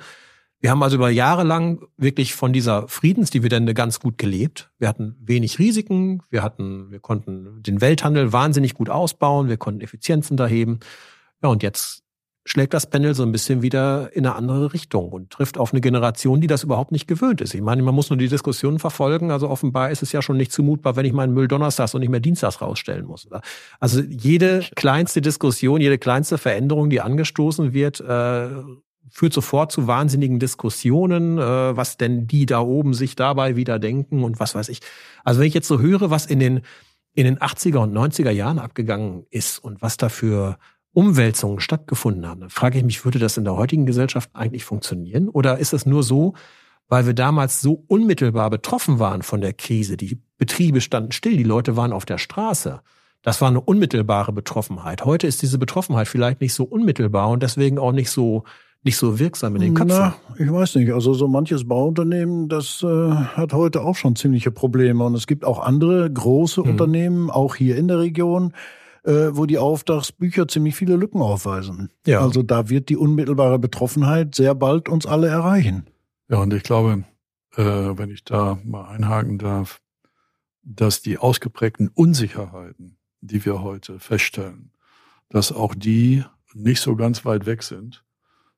Wir haben also über Jahre lang wirklich von dieser Friedensdividende ganz gut gelebt. Wir hatten wenig Risiken, wir hatten, wir konnten den Welthandel wahnsinnig gut ausbauen, wir konnten Effizienzen da heben. Ja, und jetzt schlägt das Pendel so ein bisschen wieder in eine andere Richtung und trifft auf eine Generation, die das überhaupt nicht gewöhnt ist. Ich meine, man muss nur die Diskussionen verfolgen. Also offenbar ist es ja schon nicht zumutbar, wenn ich meinen Müll donnerstags und nicht mehr dienstags rausstellen muss. Also jede kleinste Diskussion, jede kleinste Veränderung, die angestoßen wird, äh, führt sofort zu wahnsinnigen Diskussionen, äh, was denn die da oben sich dabei wieder denken und was weiß ich. Also wenn ich jetzt so höre, was in den in den 80er und 90er Jahren abgegangen ist und was dafür Umwälzungen stattgefunden haben, dann frage ich mich, würde das in der heutigen Gesellschaft eigentlich funktionieren? Oder ist es nur so, weil wir damals so unmittelbar betroffen waren von der Krise? Die Betriebe standen still, die Leute waren auf der Straße. Das war eine unmittelbare Betroffenheit. Heute ist diese Betroffenheit vielleicht nicht so unmittelbar und deswegen auch nicht so nicht so wirksam in den Köpfen. Na, ich weiß nicht. Also so manches Bauunternehmen, das äh, hat heute auch schon ziemliche Probleme. Und es gibt auch andere große hm. Unternehmen, auch hier in der Region, äh, wo die Auftragsbücher ziemlich viele Lücken aufweisen. Ja. Also da wird die unmittelbare Betroffenheit sehr bald uns alle erreichen. Ja, und ich glaube, äh, wenn ich da mal einhaken darf, dass die ausgeprägten Unsicherheiten, die wir heute feststellen, dass auch die nicht so ganz weit weg sind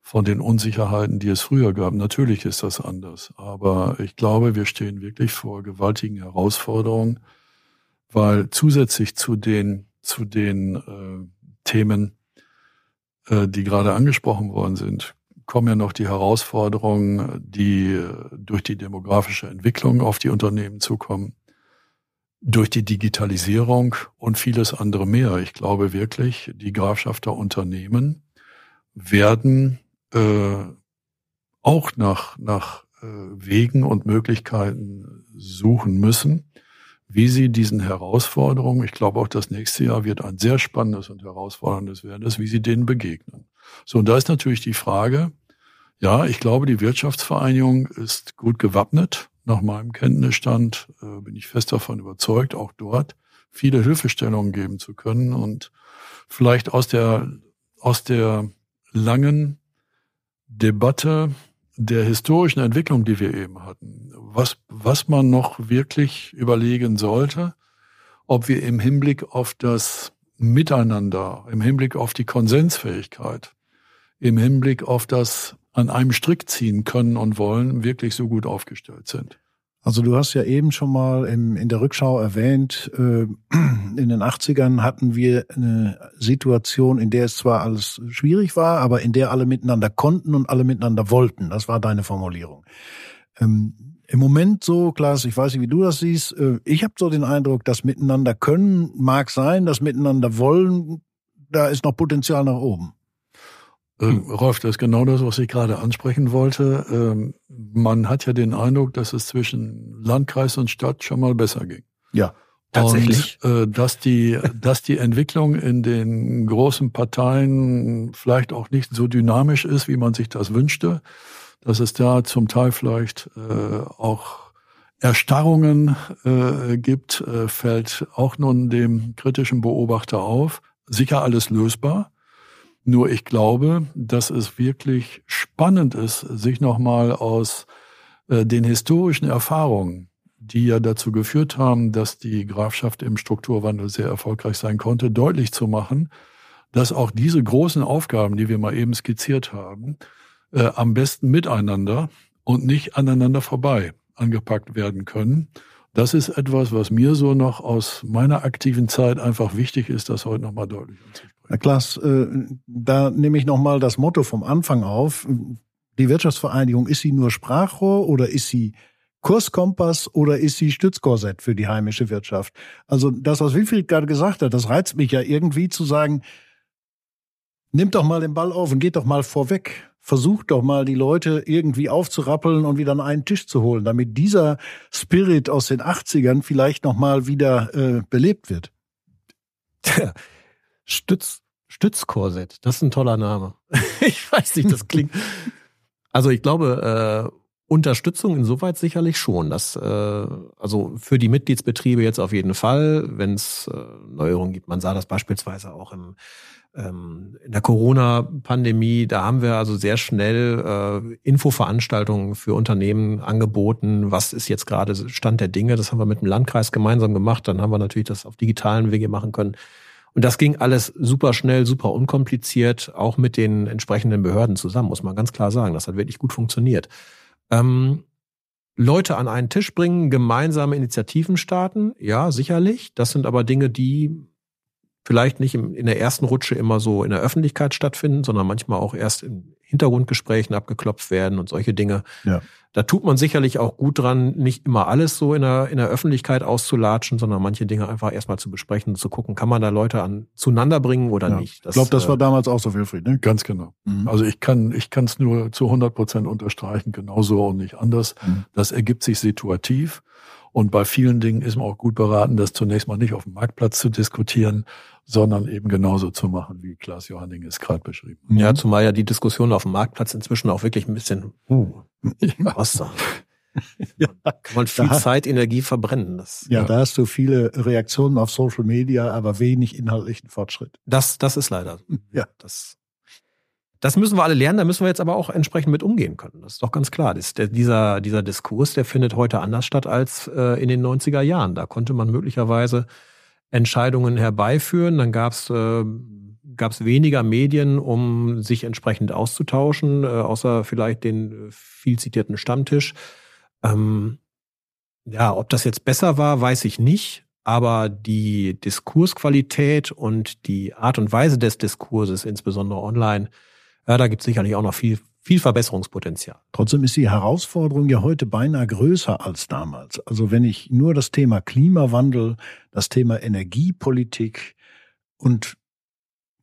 von den Unsicherheiten, die es früher gab. Natürlich ist das anders, aber ich glaube, wir stehen wirklich vor gewaltigen Herausforderungen, weil zusätzlich zu den zu den äh, Themen, äh, die gerade angesprochen worden sind, kommen ja noch die Herausforderungen, die äh, durch die demografische Entwicklung auf die Unternehmen zukommen, durch die Digitalisierung und vieles andere mehr. Ich glaube wirklich, die Grafschafter Unternehmen werden äh, auch nach, nach äh, Wegen und Möglichkeiten suchen müssen, wie sie diesen Herausforderungen, ich glaube auch das nächste Jahr wird ein sehr spannendes und herausforderndes werden, ist, wie sie denen begegnen. So, und da ist natürlich die Frage, ja, ich glaube, die Wirtschaftsvereinigung ist gut gewappnet. Nach meinem Kenntnisstand äh, bin ich fest davon überzeugt, auch dort viele Hilfestellungen geben zu können und vielleicht aus der, aus der langen Debatte der historischen Entwicklung, die wir eben hatten, was, was man noch wirklich überlegen sollte, ob wir im Hinblick auf das Miteinander, im Hinblick auf die Konsensfähigkeit, im Hinblick auf das an einem Strick ziehen können und wollen, wirklich so gut aufgestellt sind. Also du hast ja eben schon mal im, in der Rückschau erwähnt, äh, in den 80ern hatten wir eine Situation, in der es zwar alles schwierig war, aber in der alle miteinander konnten und alle miteinander wollten. Das war deine Formulierung. Ähm, Im Moment so, Klaas, ich weiß nicht, wie du das siehst, äh, ich habe so den Eindruck, das Miteinander können mag sein, das Miteinander wollen, da ist noch Potenzial nach oben. Ähm, Rolf, das ist genau das, was ich gerade ansprechen wollte. Ähm, man hat ja den Eindruck, dass es zwischen Landkreis und Stadt schon mal besser ging. Ja. Tatsächlich. Und äh, dass die, dass die Entwicklung in den großen Parteien vielleicht auch nicht so dynamisch ist, wie man sich das wünschte, dass es da zum Teil vielleicht äh, auch Erstarrungen äh, gibt, äh, fällt auch nun dem kritischen Beobachter auf. Sicher alles lösbar. Nur ich glaube, dass es wirklich spannend ist, sich nochmal aus äh, den historischen Erfahrungen, die ja dazu geführt haben, dass die Grafschaft im Strukturwandel sehr erfolgreich sein konnte, deutlich zu machen, dass auch diese großen Aufgaben, die wir mal eben skizziert haben, äh, am besten miteinander und nicht aneinander vorbei angepackt werden können. Das ist etwas, was mir so noch aus meiner aktiven Zeit einfach wichtig ist, das heute nochmal deutlich anzusprechen. Na Klaas, äh, da nehme ich nochmal das Motto vom Anfang auf. Die Wirtschaftsvereinigung, ist sie nur Sprachrohr oder ist sie Kurskompass oder ist sie Stützkorsett für die heimische Wirtschaft? Also das, was Wilfried gerade gesagt hat, das reizt mich ja irgendwie zu sagen, nimmt doch mal den Ball auf und geht doch mal vorweg. Versucht doch mal die Leute irgendwie aufzurappeln und wieder an einen Tisch zu holen, damit dieser Spirit aus den 80ern vielleicht nochmal wieder äh, belebt wird. Stütz, Stützkorsett, das ist ein toller Name. ich weiß nicht, das klingt. Also ich glaube, äh, Unterstützung insoweit sicherlich schon. Das, äh, also für die Mitgliedsbetriebe jetzt auf jeden Fall, wenn es äh, Neuerungen gibt. Man sah das beispielsweise auch im, ähm, in der Corona-Pandemie. Da haben wir also sehr schnell äh, Infoveranstaltungen für Unternehmen angeboten. Was ist jetzt gerade Stand der Dinge? Das haben wir mit dem Landkreis gemeinsam gemacht. Dann haben wir natürlich das auf digitalen Wege machen können. Und das ging alles super schnell, super unkompliziert, auch mit den entsprechenden Behörden zusammen, muss man ganz klar sagen. Das hat wirklich gut funktioniert ähm, Leute an einen Tisch bringen, gemeinsame Initiativen starten, ja, sicherlich. Das sind aber Dinge, die vielleicht nicht in der ersten Rutsche immer so in der Öffentlichkeit stattfinden, sondern manchmal auch erst in Hintergrundgesprächen abgeklopft werden und solche Dinge. Ja. Da tut man sicherlich auch gut dran, nicht immer alles so in der, in der Öffentlichkeit auszulatschen, sondern manche Dinge einfach erstmal zu besprechen und zu gucken, kann man da Leute an, zueinander bringen oder ja. nicht. Das, ich glaube, das war äh, damals auch so, Wilfried. Ne? Ganz genau. Mhm. Also ich kann ich kann es nur zu 100 Prozent unterstreichen, genauso und nicht anders. Mhm. Das ergibt sich situativ. Und bei vielen Dingen ist man auch gut beraten, das zunächst mal nicht auf dem Marktplatz zu diskutieren, sondern eben genauso zu machen, wie Klaas Johanning es gerade beschrieben hat. Ja, zumal ja die Diskussion auf dem Marktplatz inzwischen auch wirklich ein bisschen, uh, was da? ja, kann man viel da, Zeit, Energie verbrennen. Das, ja, ja, da hast du viele Reaktionen auf Social Media, aber wenig inhaltlichen Fortschritt. Das, das ist leider. Ja. Das, das müssen wir alle lernen, da müssen wir jetzt aber auch entsprechend mit umgehen können. Das ist doch ganz klar. Das, der, dieser, dieser Diskurs, der findet heute anders statt als äh, in den 90er Jahren. Da konnte man möglicherweise Entscheidungen herbeiführen. Dann gab es äh, weniger Medien, um sich entsprechend auszutauschen, äh, außer vielleicht den viel zitierten Stammtisch. Ähm, ja, ob das jetzt besser war, weiß ich nicht. Aber die Diskursqualität und die Art und Weise des Diskurses, insbesondere online, ja, da gibt es sicherlich auch noch viel, viel Verbesserungspotenzial. Trotzdem ist die Herausforderung ja heute beinahe größer als damals. Also wenn ich nur das Thema Klimawandel, das Thema Energiepolitik und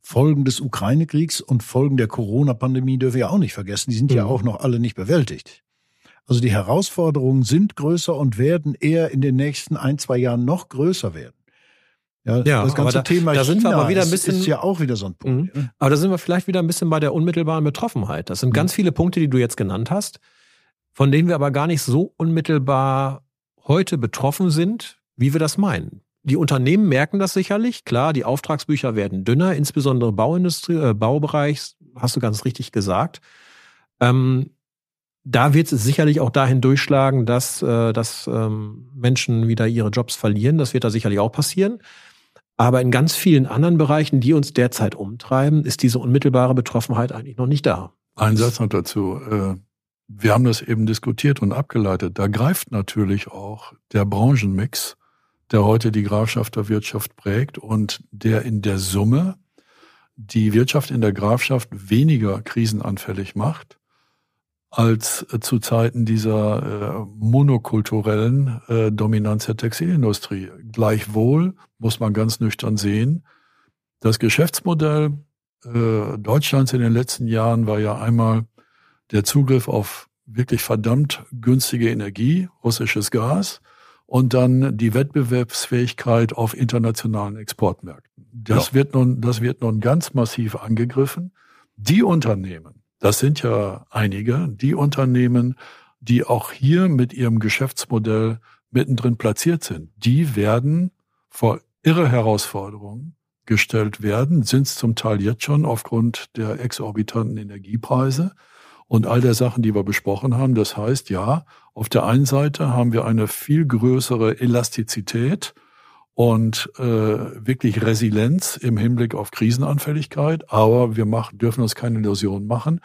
Folgen des Ukraine-Kriegs und Folgen der Corona-Pandemie dürfen wir auch nicht vergessen. Die sind ja mhm. auch noch alle nicht bewältigt. Also die Herausforderungen sind größer und werden eher in den nächsten ein, zwei Jahren noch größer werden. Ja, ja das ganze da, Thema da sind China wir aber wieder ein bisschen, ist, ja auch wieder so ein Punkt. Mhm. Aber da sind wir vielleicht wieder ein bisschen bei der unmittelbaren Betroffenheit. Das sind mhm. ganz viele Punkte, die du jetzt genannt hast, von denen wir aber gar nicht so unmittelbar heute betroffen sind, wie wir das meinen. Die Unternehmen merken das sicherlich. Klar, die Auftragsbücher werden dünner, insbesondere Bauindustrie, äh, Baubereich, hast du ganz richtig gesagt. Ähm, da wird es sicherlich auch dahin durchschlagen, dass, äh, dass ähm, Menschen wieder ihre Jobs verlieren. Das wird da sicherlich auch passieren. Aber in ganz vielen anderen Bereichen, die uns derzeit umtreiben, ist diese unmittelbare Betroffenheit eigentlich noch nicht da. Ein Satz noch dazu. Äh, wir haben das eben diskutiert und abgeleitet. Da greift natürlich auch der Branchenmix, der heute die Grafschaft der Wirtschaft prägt und der in der Summe die Wirtschaft in der Grafschaft weniger krisenanfällig macht als zu Zeiten dieser äh, monokulturellen äh, Dominanz der Textilindustrie. Gleichwohl muss man ganz nüchtern sehen, das Geschäftsmodell äh, Deutschlands in den letzten Jahren war ja einmal der Zugriff auf wirklich verdammt günstige Energie, russisches Gas, und dann die Wettbewerbsfähigkeit auf internationalen Exportmärkten. Das ja. wird nun, das wird nun ganz massiv angegriffen. Die Unternehmen, das sind ja einige, die Unternehmen, die auch hier mit ihrem Geschäftsmodell mittendrin platziert sind, die werden vor irre Herausforderungen gestellt werden, sind es zum Teil jetzt schon aufgrund der exorbitanten Energiepreise und all der Sachen, die wir besprochen haben. Das heißt, ja, auf der einen Seite haben wir eine viel größere Elastizität und äh, wirklich Resilienz im Hinblick auf Krisenanfälligkeit. Aber wir machen, dürfen uns keine Illusionen machen.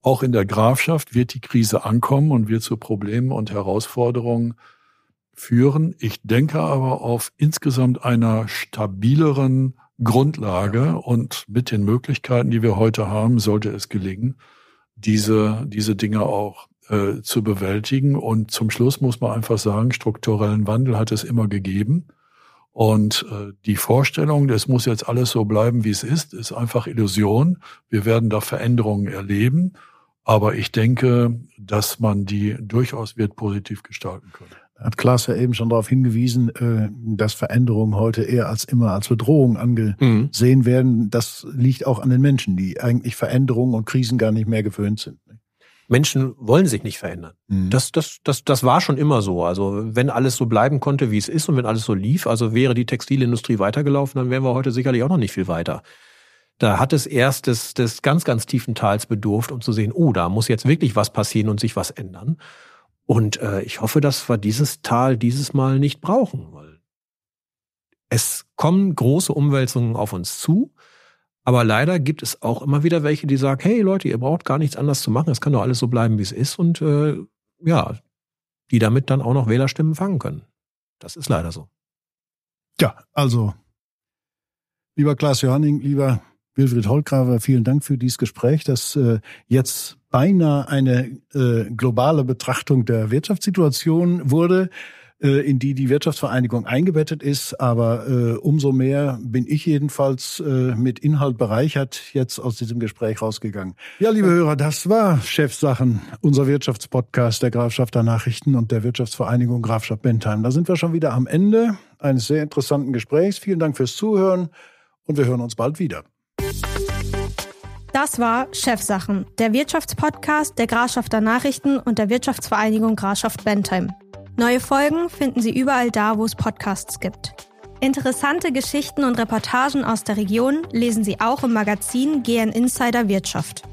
Auch in der Grafschaft wird die Krise ankommen und wird zu Problemen und Herausforderungen führen. Ich denke aber auf insgesamt einer stabileren Grundlage und mit den Möglichkeiten, die wir heute haben, sollte es gelingen, diese, diese Dinge auch äh, zu bewältigen. Und zum Schluss muss man einfach sagen, strukturellen Wandel hat es immer gegeben. Und äh, die Vorstellung, es muss jetzt alles so bleiben, wie es ist, ist einfach Illusion. Wir werden da Veränderungen erleben. Aber ich denke, dass man die durchaus wird positiv gestalten können. Hat Klaas ja eben schon darauf hingewiesen, äh, dass Veränderungen heute eher als immer als Bedrohung angesehen mhm. werden. Das liegt auch an den Menschen, die eigentlich Veränderungen und Krisen gar nicht mehr gewöhnt sind. Menschen wollen sich nicht verändern. Mhm. Das, das, das, das war schon immer so. Also wenn alles so bleiben konnte, wie es ist und wenn alles so lief, also wäre die Textilindustrie weitergelaufen, dann wären wir heute sicherlich auch noch nicht viel weiter. Da hat es erst des, des ganz, ganz tiefen Tals bedurft, um zu sehen, oh, da muss jetzt wirklich was passieren und sich was ändern. Und äh, ich hoffe, dass wir dieses Tal dieses Mal nicht brauchen, weil es kommen große Umwälzungen auf uns zu. Aber leider gibt es auch immer wieder welche, die sagen, hey Leute, ihr braucht gar nichts anderes zu machen, es kann doch alles so bleiben, wie es ist. Und äh, ja, die damit dann auch noch Wählerstimmen fangen können. Das ist leider so. Ja, also, lieber Klaas Johanning, lieber Wilfried Holgraver, vielen Dank für dieses Gespräch, das äh, jetzt beinahe eine äh, globale Betrachtung der Wirtschaftssituation wurde äh, in die die Wirtschaftsvereinigung eingebettet ist. Aber äh, umso mehr bin ich jedenfalls äh, mit Inhalt bereichert jetzt aus diesem Gespräch rausgegangen. Ja, liebe Hörer, das war Chefsachen, unser Wirtschaftspodcast der Grafschafter Nachrichten und der Wirtschaftsvereinigung Grafschaft Bentheim. Da sind wir schon wieder am Ende eines sehr interessanten Gesprächs. Vielen Dank fürs Zuhören und wir hören uns bald wieder. Das war Chefsachen, der Wirtschaftspodcast der Grafschafter Nachrichten und der Wirtschaftsvereinigung Grafschaft Bentheim. Neue Folgen finden Sie überall da, wo es Podcasts gibt. Interessante Geschichten und Reportagen aus der Region lesen Sie auch im Magazin GN Insider Wirtschaft.